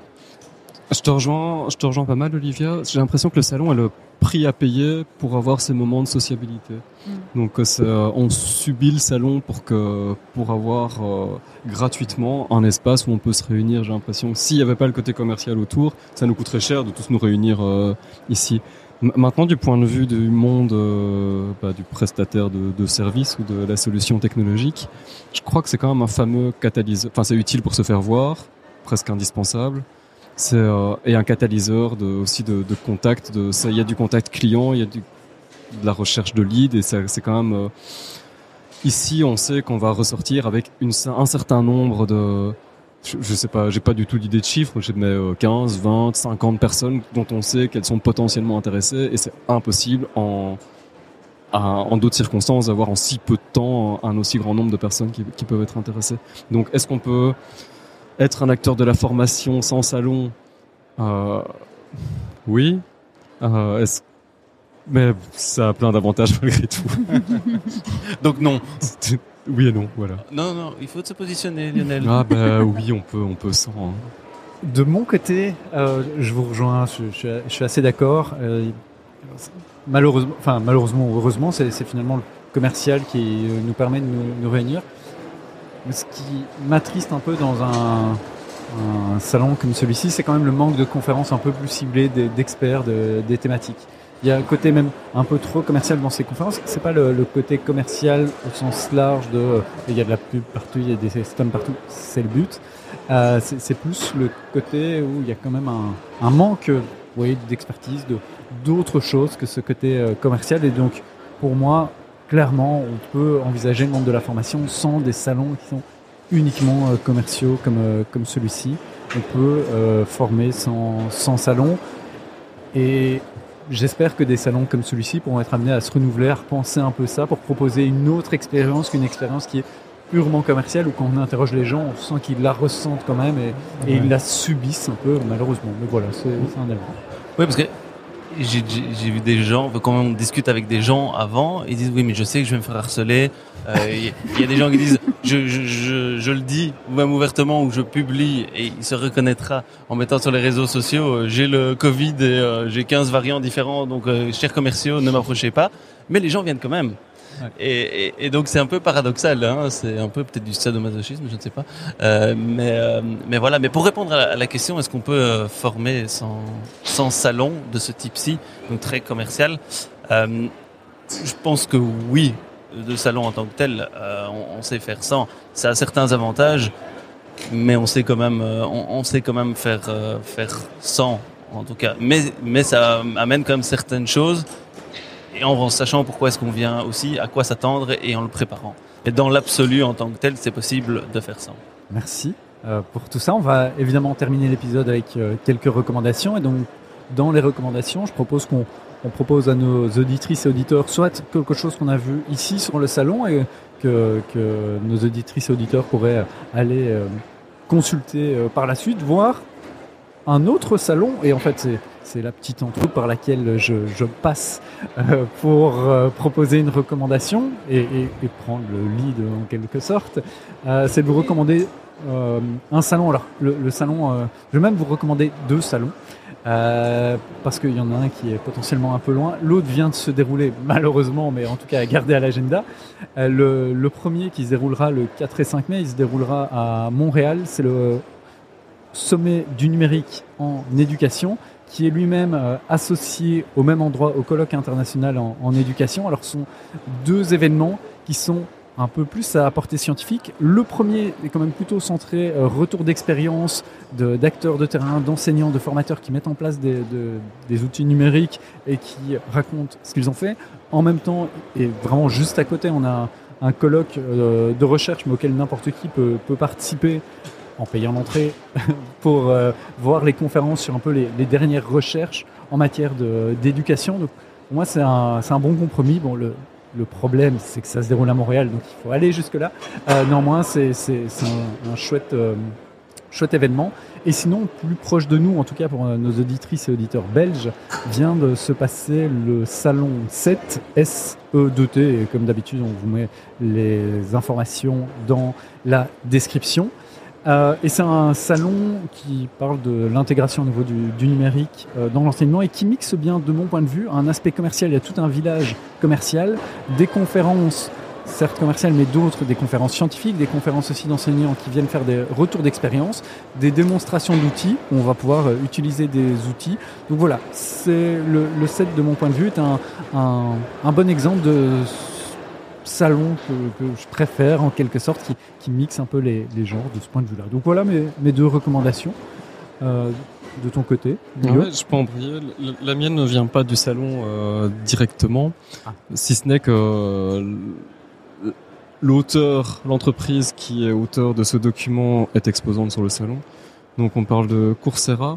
Je te rejoins, je te rejoins pas mal, Olivia. J'ai l'impression que le salon est le prix à payer pour avoir ces moments de sociabilité. Mm. Donc euh, on subit le salon pour que pour avoir euh, gratuitement un espace où on peut se réunir. J'ai l'impression que s'il n'y avait pas le côté commercial autour, ça nous coûterait cher de tous nous réunir euh, ici. Maintenant, du point de vue du monde euh, bah, du prestataire de, de services ou de la solution technologique, je crois que c'est quand même un fameux catalyseur. Enfin, c'est utile pour se faire voir, presque indispensable c'est euh, et un catalyseur de, aussi de, de contact. De, il y a du contact client, il y a du, de la recherche de lead et c'est quand même euh, ici on sait qu'on va ressortir avec une, un certain nombre de je, je sais pas, j'ai pas du tout d'idée de chiffres, j'ai mets 15, 20, 50 personnes dont on sait qu'elles sont potentiellement intéressées et c'est impossible en en d'autres circonstances d'avoir en si peu de temps un aussi grand nombre de personnes qui, qui peuvent être intéressées. Donc est-ce qu'on peut être un acteur de la formation sans salon, euh, oui. Euh, est-ce mais ça a plein d'avantages malgré tout. Donc non. Oui et non, voilà. Non, non, il faut se positionner, Lionel. Ah bah oui, on peut, on peut sans. Hein. De mon côté, euh, je vous rejoins, je, je, je suis assez d'accord. Euh, malheureusement, enfin malheureusement ou heureusement, c'est finalement le commercial qui nous permet de nous, nous réunir. Ce qui m'attriste un peu dans un, salon comme celui-ci, c'est quand même le manque de conférences un peu plus ciblées d'experts de, des thématiques. Il y a un côté même un peu trop commercial dans ces conférences. C'est pas le, côté commercial au sens large de il y a de la pub partout, il y a des stands partout. C'est le but. Euh, c'est plus le côté où il y a quand même un, manque oui, d'expertise, de d'autres choses que ce côté euh, commercial. Et donc, pour moi, clairement, on peut envisager le monde de la formation sans des salons qui sont uniquement euh, commerciaux comme, euh, comme celui-ci. On peut euh, former sans, sans salon. Et j'espère que des salons comme celui-ci pourront être amenés à se renouveler, à repenser un peu ça pour proposer une autre expérience qu'une expérience qui est purement commerciale où quand on interroge les gens, on sent qu'ils la ressentent quand même et, et ils la subissent un peu malheureusement. Mais voilà, c'est un élément. Oui, parce que j'ai vu des gens, quand on discute avec des gens avant, ils disent oui, mais je sais que je vais me faire harceler. Euh, Il y, a des gens qui disent je, je, le dis, même ouvertement, ou je publie, et il se reconnaîtra en mettant sur les réseaux sociaux euh, j'ai le Covid et euh, j'ai 15 variants différents, donc chers commerciaux, ne m'approchez pas. Mais les gens viennent quand même. Et, donc c'est un peu paradoxal, hein, c'est un peu peut-être du sadomasochisme, je ne sais pas. Euh, mais, euh, mais voilà, mais pour répondre à la, question, est-ce qu'on peut euh, former sans, sans salon de ce type-ci, donc très commercial? Je pense que oui, de salon en tant que tel, on, sait faire sans. Ça a certains avantages, mais on sait quand même, on, sait quand même faire faire sans, en tout cas. Mais mais ça amène quand même certaines choses et en sachant pourquoi est-ce qu'on vient aussi, à quoi s'attendre et en le préparant. Et dans l'absolu en tant que tel, c'est possible de faire ça. Merci euh, pour tout ça. On va évidemment terminer l'épisode avec euh, quelques recommandations. Et donc, dans les recommandations, je propose qu'on on propose à nos auditrices et auditeurs soit quelque chose qu'on a vu ici sur le salon et que, nos auditrices et auditeurs pourraient aller euh, consulter par la suite, voir un autre salon. Et en fait, c'est c'est la petite entrée par laquelle je, passe euh, pour euh, proposer une recommandation et, prendre le lead en quelque sorte. Euh, c'est de vous recommander un salon. Alors, le, salon, je vais même vous recommander deux salons. Parce qu'il y en a un qui est potentiellement un peu loin. L'autre vient de se dérouler, malheureusement, mais en tout cas à garder à l'agenda. Le, le premier qui se déroulera le 4 et 5 mai, il se déroulera à Montréal. C'est le sommet du numérique en éducation qui est lui-même euh, associé au même endroit au colloque international en, éducation. Alors ce sont deux événements qui sont un peu plus à portée scientifique. Le premier est quand même plutôt centré euh, retour d'expérience de- d'acteurs de, terrain, d'enseignants, de formateurs qui mettent en place des, de- des outils numériques et qui racontent ce qu'ils ont fait. En même temps, et vraiment juste à côté, on a un colloque euh, de recherche mais auquel n'importe qui peut participer en payant l'entrée pour euh, voir les conférences sur un peu les, dernières recherches en matière d'éducation. Donc pour moi c'est un, un bon compromis. Bon le, le problème c'est que ça se déroule à Montréal donc il faut aller jusque là. Euh, néanmoins c'est un, chouette euh, chouette événement. Et sinon, plus proche de nous, en tout cas pour nos auditrices et auditeurs belges, vient de se passer le salon 7 SE2T. Et comme d'habitude, on vous met les informations dans la description. Euh, et c'est un salon qui parle de l'intégration au niveau du, numérique euh, dans l'enseignement et qui mixe bien, de mon point de vue, un aspect commercial. Il y a tout un village commercial, des conférences certes commerciales, mais d'autres, des conférences scientifiques, des conférences aussi d'enseignants qui viennent faire des retours d'expérience, des démonstrations d'outils, où on va pouvoir euh, utiliser des outils. Donc voilà, c'est le, le set de mon point de vue est un, un, un bon exemple de salon que, que je préfère en quelque sorte, qui, qui mixe un peu les, les genres de ce point de vue-là. Donc voilà mes, mes deux recommandations. Euh, de ton côté, Ouais, je peux embrayer. La, la mienne ne vient pas du salon euh, directement, Ah. si ce n'est que euh, l'auteur, l'entreprise qui est auteur de ce document est exposante sur le salon. Donc on parle de Coursera.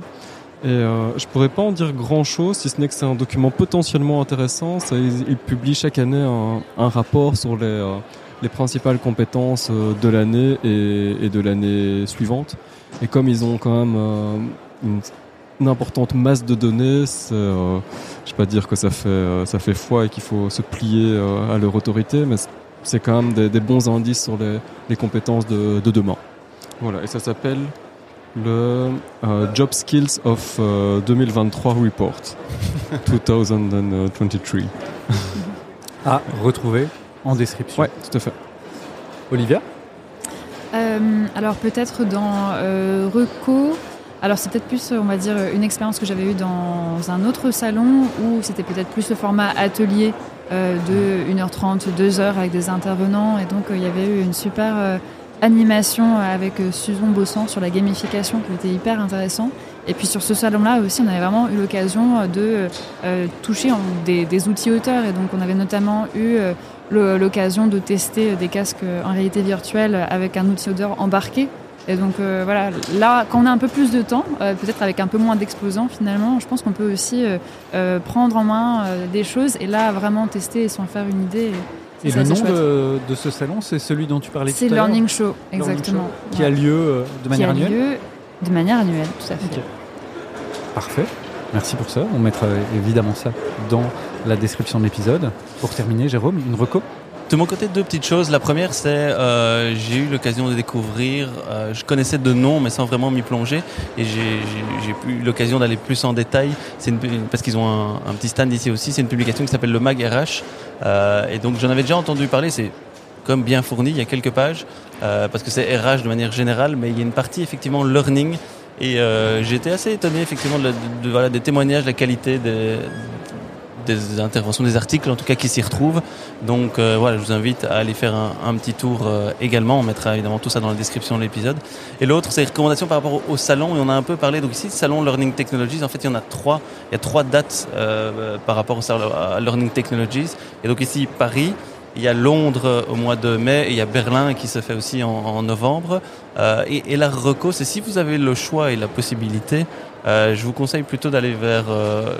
Et euh, je pourrais pas en dire grand chose, si ce n'est que c'est un document potentiellement intéressant. Ça, il, il publie chaque année un, un rapport sur les, euh, les principales compétences euh, de l'année et, et de l'année suivante. Et comme ils ont quand même euh, une, une importante masse de données, euh, je vais pas dire que ça fait ça fait foi et qu'il faut se plier à leur autorité, mais c'est quand même des, des bons indices sur les, les compétences de, de demain. Voilà, et ça s'appelle le euh, Job Skills of euh, 2023 Report 2023. à retrouver en description. Ouais, tout à fait. Olivia? Euh, alors peut-être dans euh, Reco, alors c'est peut-être plus, on va dire, une expérience que j'avais eue dans un autre salon où c'était peut-être plus le format atelier euh, de 1h30, 2h avec des intervenants. Et donc euh, il y avait eu une super euh, animation avec euh, Susan Bossan sur la gamification qui était hyper intéressant. Et puis sur ce salon-là aussi, on avait vraiment eu l'occasion de euh, toucher des, des outils auteurs. Et donc on avait notamment eu euh, l'occasion de tester des casques en réalité virtuelle avec un outil odeur embarqué Et donc euh, voilà, là, quand on a un peu plus de temps, peut-être avec un peu moins d'exposants finalement, je pense qu'on peut aussi prendre en main des choses et là vraiment tester et s'en faire une idée. C'est le nom de, de ce salon, c'est celui dont tu parlais tout C'est à l'heure Learning Show, Learning exactement. Show, Qui a lieu euh, de manière Qui a annuelle lieu de manière annuelle, tout à fait. Parfait. Merci pour ça. On mettra euh, évidemment ça dans la description de l'épisode. Pour terminer, Jérôme, une reco? De mon côté, deux petites choses. La première, c'est euh, j'ai eu l'occasion de découvrir. euh, je connaissais de nom, mais sans vraiment m'y plonger, et j'ai- eu l'occasion d'aller plus en détail. C'est parce qu'ils ont un, petit stand ici aussi. C'est une publication qui s'appelle le Mag RH, euh, et donc j'en avais déjà entendu parler. C'est comme bien fourni, il y a quelques pages, euh, parce que c'est RH de manière générale, mais il y a une partie effectivement learning. Et été assez étonné effectivement de, de- voilà, des témoignages, la qualité des, des interventions, des articles en tout cas qui s'y retrouvent. Donc euh, voilà, je vous invite à aller faire un, petit tour euh, également. On mettra évidemment tout ça dans la description de l'épisode. Et l'autre, c'est les recommandations par rapport au, salon. Et on a un peu parlé. Donc ici, salon Learning Technologies. En fait, il y en a trois. Il y a trois dates euh, par rapport au salon Learning Technologies. Et donc ici, Paris. Il y a Londres au mois de mai et il y a Berlin qui se fait aussi en, novembre. Et, et la reco, c'est si vous avez le choix et la possibilité, je vous conseille plutôt d'aller vers euh,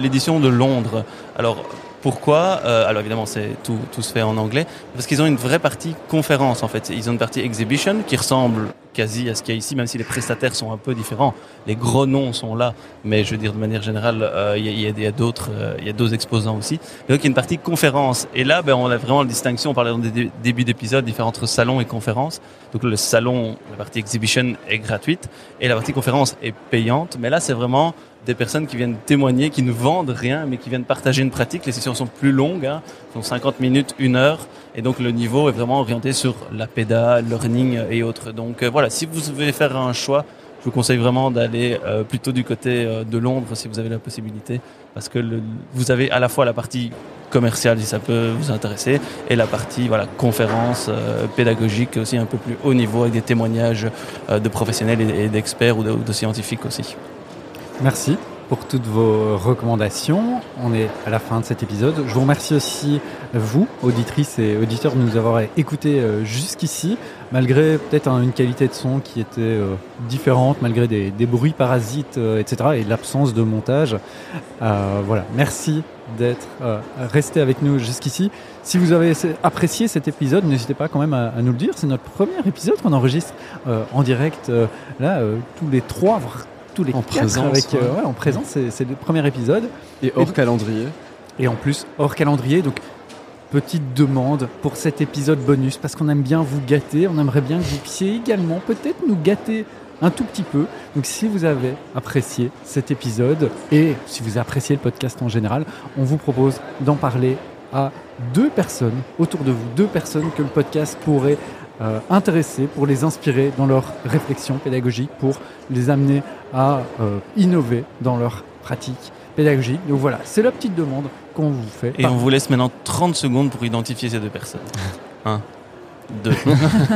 l'édition de Londres. Alors pourquoi Euh, Alors évidemment, c'est tout, tout se fait en anglais parce qu'ils ont une vraie partie conférence en fait. Ils ont une partie exhibition qui ressemble quasi à ce qu'il y a ici, même si les prestataires sont un peu différents. Les gros noms sont là, mais je veux dire de manière générale, euh, il y a- d'autres, euh, y a d'autres exposants aussi. Et donc il y a une partie conférence. Et là, ben, on a vraiment la distinction. On parlait dans des dé- débuts d'épisode, différents entre salon et conférence. Donc le salon, la partie exhibition est gratuite et la partie conférence est payante. Mais là, c'est vraiment des personnes qui viennent témoigner, qui ne vendent rien, mais qui viennent partager une pratique. Les sessions sont plus longues, hein, sont 50 minutes, une heure, et donc le niveau est vraiment orienté sur la pédale, learning et autres. Donc euh, voilà, si vous devez faire un choix, je vous conseille vraiment d'aller euh, plutôt du côté euh, de Londres si vous avez la possibilité, parce que vous avez à la fois la partie commerciale si ça peut vous intéresser et la partie voilà conférence pédagogique aussi un peu plus haut niveau avec des témoignages de professionnels et, d'experts ou de, ou de scientifiques aussi. Merci pour toutes vos recommandations. On est à la fin de cet épisode. Je vous remercie aussi, vous, auditrices et auditeurs, de nous avoir écoutés euh, jusqu'ici, malgré peut-être un- une qualité de son qui était euh, différente, malgré des, bruits parasites, euh, etc., et l'absence de montage. Euh, voilà, merci d'être resté avec nous jusqu'ici. Si vous avez apprécié cet épisode, n'hésitez pas quand même à, nous le dire. C'est notre premier épisode qu'on enregistre en direct, là, tous les trois, tous les En quatre présence, avec, euh, ouais. ouais, en présence. C'est, c'est le premier épisode. Et hors calendrier. Et en plus, hors calendrier. Donc, petite demande pour cet épisode bonus, parce qu'on aime bien vous gâter. On aimerait bien que vous puissiez également peut-être nous gâter un tout petit peu. Donc, si vous avez apprécié cet épisode et si vous appréciez le podcast en général, on vous propose d'en parler à deux personnes autour de vous, deux personnes que le podcast pourrait euh, intéresser, pour les inspirer dans leur réflexion pédagogique, pour les amener à euh, innover dans leur pratique pédagogique. Donc voilà, c'est la petite demande qu'on vous fait. Et on vous laisse maintenant 30 secondes pour identifier ces deux personnes. Un, deux.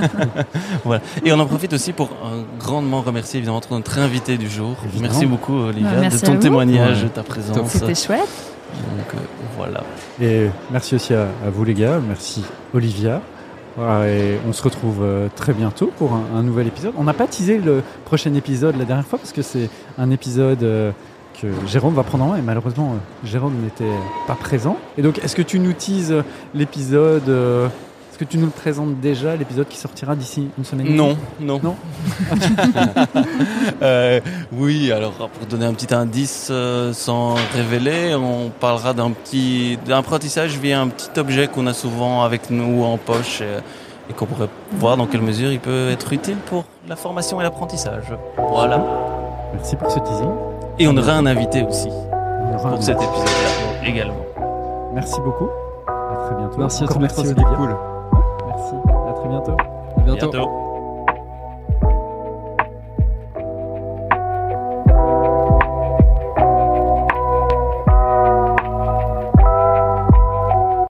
voilà. Et on en profite aussi pour euh, grandement remercier évidemment notre invité du jour. Évidemment. Merci beaucoup Olivia Ouais, merci de ton témoignage, Ouais. de ta présence. C'était chouette. Donc euh, voilà. Et merci aussi à, à vous les gars, merci Olivia. Et on se retrouve euh, très bientôt pour un, un nouvel épisode. On n'a pas teasé le prochain épisode la dernière fois parce que c'est un épisode euh, que Jérôme va prendre en main et malheureusement euh, Jérôme n'était pas présent. Et donc est-ce que tu nous teases l'épisode Est-ce que tu nous le présentes déjà, l'épisode qui sortira d'ici une semaine Non, non. Non? Euh, oui, alors pour donner un petit indice euh, sans révéler, on parlera d'un petit d'apprentissage via un petit objet qu'on a souvent avec nous en poche et, et qu'on pourrait voir dans quelle mesure il peut être utile pour la formation et l'apprentissage. Voilà. Merci pour ce teasing. Et on aura un invité aussi On aura un- pour cet épisode-là également. Merci beaucoup. À très bientôt. Merci à tous, merci Olivia. cool. Merci. À très bientôt. À bientôt. bientôt.